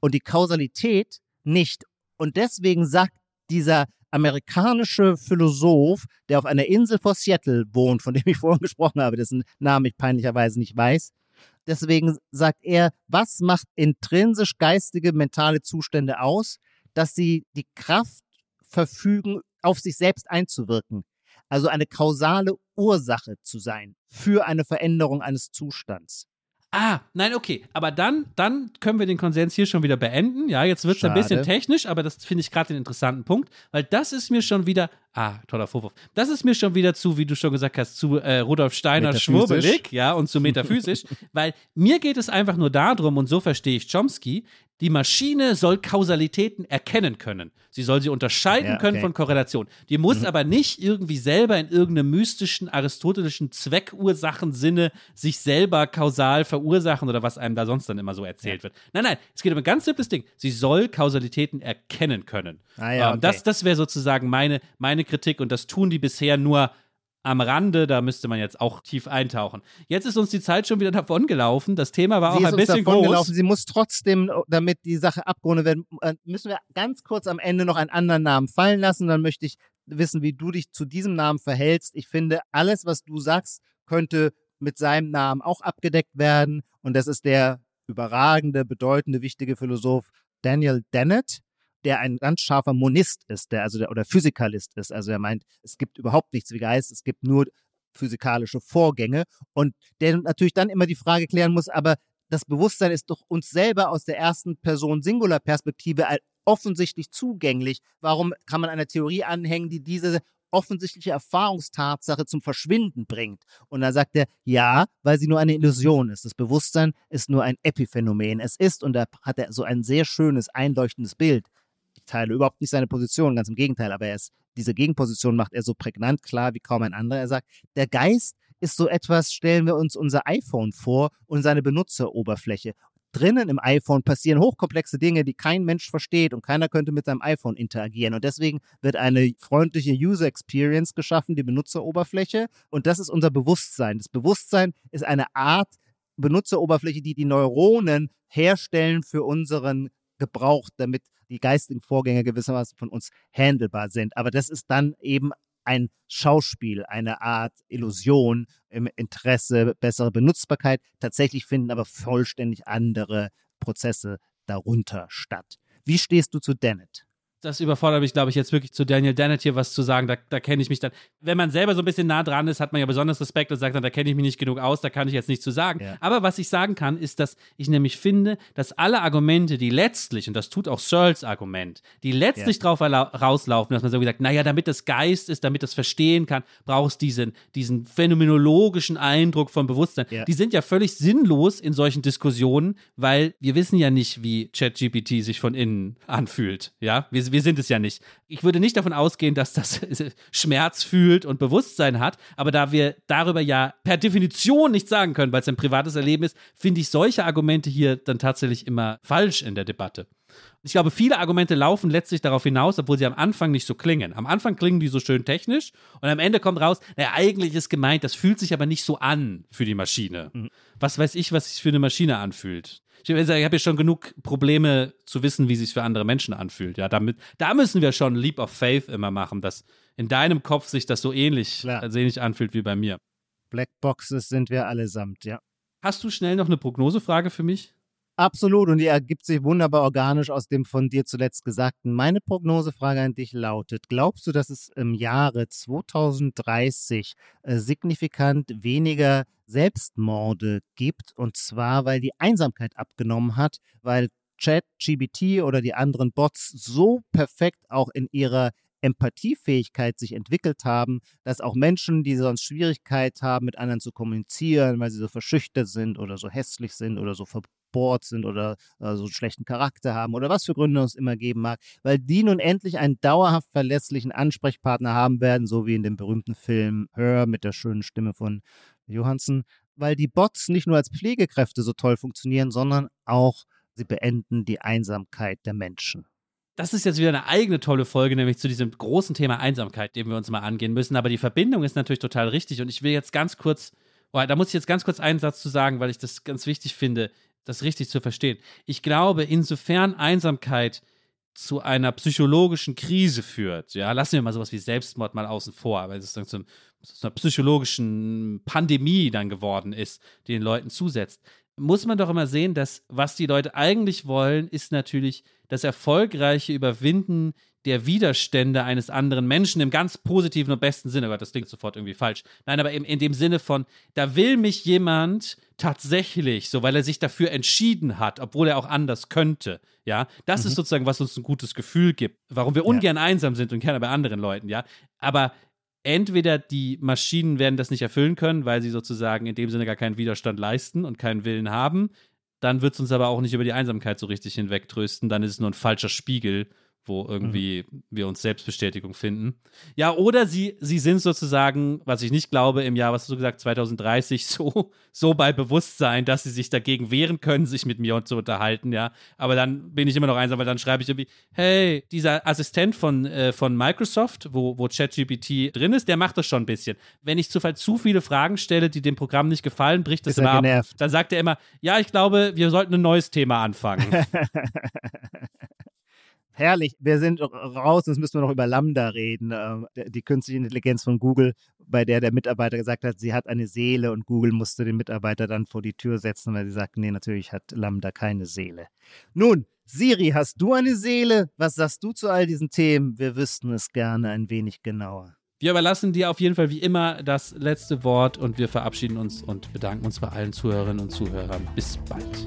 und die Kausalität nicht. Und deswegen sagt dieser amerikanische Philosoph, der auf einer Insel vor Seattle wohnt, von dem ich <laughs> vorhin gesprochen habe, dessen Namen ich peinlicherweise nicht weiß, Deswegen sagt er, was macht intrinsisch geistige, mentale Zustände aus, dass sie die Kraft verfügen, auf sich selbst einzuwirken. Also eine kausale Ursache zu sein für eine Veränderung eines Zustands.
Ah, nein, okay. Aber dann, dann können wir den Konsens hier schon wieder beenden. Ja, jetzt wird es ein bisschen technisch, aber das finde ich gerade den interessanten Punkt, weil das ist mir schon wieder, ah, toller Vorwurf. Das ist mir schon wieder zu, wie du schon gesagt hast, zu äh, Rudolf Steiner schwurbelig, ja, und zu metaphysisch, <laughs> weil mir geht es einfach nur darum, und so verstehe ich Chomsky, die Maschine soll Kausalitäten erkennen können. Sie soll sie unterscheiden ja, okay. können von Korrelation. Die muss mhm. aber nicht irgendwie selber in irgendeinem mystischen aristotelischen Zweckursachensinne sich selber kausal verursachen oder was einem da sonst dann immer so erzählt ja. wird. Nein, nein, es geht um ein ganz simples Ding. Sie soll Kausalitäten erkennen können. Ah, ja, ähm, okay. Das, das wäre sozusagen meine, meine Kritik und das tun die bisher nur am Rande, da müsste man jetzt auch tief eintauchen. Jetzt ist uns die Zeit schon wieder davon gelaufen. Das Thema war Sie auch ein bisschen groß. Gelaufen.
Sie muss trotzdem, damit die Sache abgerundet werden, äh, müssen wir ganz kurz am Ende noch einen anderen Namen fallen lassen. Dann möchte ich wissen, wie du dich zu diesem Namen verhältst. Ich finde, alles, was du sagst, könnte mit seinem Namen auch abgedeckt werden. Und das ist der überragende, bedeutende, wichtige Philosoph Daniel Dennett, der ein ganz scharfer Monist ist, der also der, oder Physikalist ist. Also er meint, es gibt überhaupt nichts wie Geist, es gibt nur physikalische Vorgänge und der natürlich dann immer die Frage klären muss, aber das Bewusstsein ist doch uns selber aus der ersten Person Singular-Perspektive offensichtlich zugänglich. Warum kann man einer Theorie anhängen, die diese offensichtliche Erfahrungstatsache zum Verschwinden bringt. Und da sagt er, ja, weil sie nur eine Illusion ist. Das Bewusstsein ist nur ein Epiphänomen. Es ist, und da hat er so ein sehr schönes, einleuchtendes Bild. Teile überhaupt nicht seine Position, ganz im Gegenteil, aber er ist, diese Gegenposition macht er so prägnant klar wie kaum ein anderer. Er sagt, der Geist ist so etwas, stellen wir uns unser iPhone vor und seine Benutzeroberfläche drinnen im iPhone passieren hochkomplexe Dinge, die kein Mensch versteht und keiner könnte mit seinem iPhone interagieren. Und deswegen wird eine freundliche User Experience geschaffen, die Benutzeroberfläche. Und das ist unser Bewusstsein. Das Bewusstsein ist eine Art Benutzeroberfläche, die die Neuronen herstellen für unseren Gebrauch, damit die geistigen Vorgänge gewissermaßen von uns handelbar sind. Aber das ist dann eben ein Schauspiel, eine Art Illusion im Interesse bessere Benutzbarkeit. Tatsächlich finden aber vollständig andere Prozesse darunter statt. Wie stehst du zu Dennett?
Das überfordert mich, glaube ich, jetzt wirklich zu Daniel Dennett hier was zu sagen. Da, da kenne ich mich dann. Wenn man selber so ein bisschen nah dran ist, hat man ja besonders Respekt und sagt dann, da kenne ich mich nicht genug aus, da kann ich jetzt nichts zu sagen. Ja. Aber was ich sagen kann, ist, dass ich nämlich finde, dass alle Argumente, die letztlich, und das tut auch Searles Argument, die letztlich ja. drauf rauslaufen, dass man so gesagt, naja, damit das Geist ist, damit das verstehen kann, brauchst diesen, diesen phänomenologischen Eindruck von Bewusstsein. Ja. Die sind ja völlig sinnlos in solchen Diskussionen, weil wir wissen ja nicht, wie ChatGPT sich von innen anfühlt. Ja, wir, wir sind es ja nicht. Ich würde nicht davon ausgehen, dass das <laughs> Schmerz fühlt und Bewusstsein hat, aber da wir darüber ja per Definition nicht sagen können, weil es ein privates Erleben ist, finde ich solche Argumente hier dann tatsächlich immer falsch in der Debatte. Ich glaube, viele Argumente laufen letztlich darauf hinaus, obwohl sie am Anfang nicht so klingen. Am Anfang klingen die so schön technisch und am Ende kommt raus, naja, eigentlich ist gemeint, das fühlt sich aber nicht so an für die Maschine. Mhm. Was weiß ich, was sich für eine Maschine anfühlt. Ich habe ja schon genug Probleme zu wissen, wie sich für andere Menschen anfühlt. Ja, damit, da müssen wir schon Leap of Faith immer machen, dass in deinem Kopf sich das so ähnlich, Klar. so ähnlich anfühlt wie bei mir.
Blackboxes sind wir allesamt, ja.
Hast du schnell noch eine Prognosefrage für mich?
Absolut, und die ergibt sich wunderbar organisch aus dem von dir zuletzt Gesagten. Meine Prognosefrage an dich lautet, glaubst du, dass es im Jahre 2030 äh, signifikant weniger Selbstmorde gibt? Und zwar, weil die Einsamkeit abgenommen hat, weil ChatGBT oder die anderen Bots so perfekt auch in ihrer Empathiefähigkeit sich entwickelt haben, dass auch Menschen, die sonst Schwierigkeit haben, mit anderen zu kommunizieren, weil sie so verschüchtert sind oder so hässlich sind oder so verbohrt sind oder äh, so einen schlechten Charakter haben oder was für Gründe es immer geben mag, weil die nun endlich einen dauerhaft verlässlichen Ansprechpartner haben werden, so wie in dem berühmten Film Her mit der schönen Stimme von Johansen, weil die Bots nicht nur als Pflegekräfte so toll funktionieren, sondern auch sie beenden die Einsamkeit der Menschen.
Das ist jetzt wieder eine eigene tolle Folge, nämlich zu diesem großen Thema Einsamkeit, dem wir uns mal angehen müssen. Aber die Verbindung ist natürlich total richtig. Und ich will jetzt ganz kurz, oh, da muss ich jetzt ganz kurz einen Satz zu sagen, weil ich das ganz wichtig finde, das richtig zu verstehen. Ich glaube, insofern Einsamkeit zu einer psychologischen Krise führt, ja, lassen wir mal sowas wie Selbstmord mal außen vor, weil es dann zu, zu einer psychologischen Pandemie dann geworden ist, die den Leuten zusetzt, muss man doch immer sehen, dass was die Leute eigentlich wollen, ist natürlich das erfolgreiche Überwinden der Widerstände eines anderen Menschen im ganz positiven und besten Sinne, aber das klingt sofort irgendwie falsch. Nein, aber in, in dem Sinne von, da will mich jemand tatsächlich, so weil er sich dafür entschieden hat, obwohl er auch anders könnte. Ja, das mhm. ist sozusagen, was uns ein gutes Gefühl gibt, warum wir ungern ja. einsam sind und gerne bei anderen Leuten, ja. Aber entweder die Maschinen werden das nicht erfüllen können, weil sie sozusagen in dem Sinne gar keinen Widerstand leisten und keinen Willen haben. Dann wird es uns aber auch nicht über die Einsamkeit so richtig hinwegtrösten. Dann ist es nur ein falscher Spiegel wo irgendwie mhm. wir uns Selbstbestätigung finden. Ja, oder sie, sie sind sozusagen, was ich nicht glaube, im Jahr, was hast du gesagt, 2030 <laughs> so, so bei Bewusstsein, dass sie sich dagegen wehren können, sich mit mir zu unterhalten, ja. Aber dann bin ich immer noch einsam, weil dann schreibe ich irgendwie, hey, dieser Assistent von, äh, von Microsoft, wo, wo ChatGPT drin ist, der macht das schon ein bisschen. Wenn ich zufall zu viele Fragen stelle, die dem Programm nicht gefallen, bricht das ist immer ab. Dann sagt er immer, ja, ich glaube, wir sollten ein neues Thema anfangen. <laughs> <laughs>
Herrlich. Wir sind raus, jetzt müssen wir noch über Lambda reden. Ähm, die künstliche Intelligenz von Google, bei der der Mitarbeiter gesagt hat, sie hat eine Seele und Google musste den Mitarbeiter dann vor die Tür setzen, weil sie sagten, nee, natürlich hat Lambda keine Seele. Nun, Siri, hast du eine Seele? Was sagst du zu all diesen Themen? Wir wüssten es gerne ein wenig genauer.
Wir überlassen dir auf jeden Fall wie immer das letzte Wort und wir verabschieden uns und bedanken uns bei allen Zuhörerinnen und Zuhörern. Bis bald.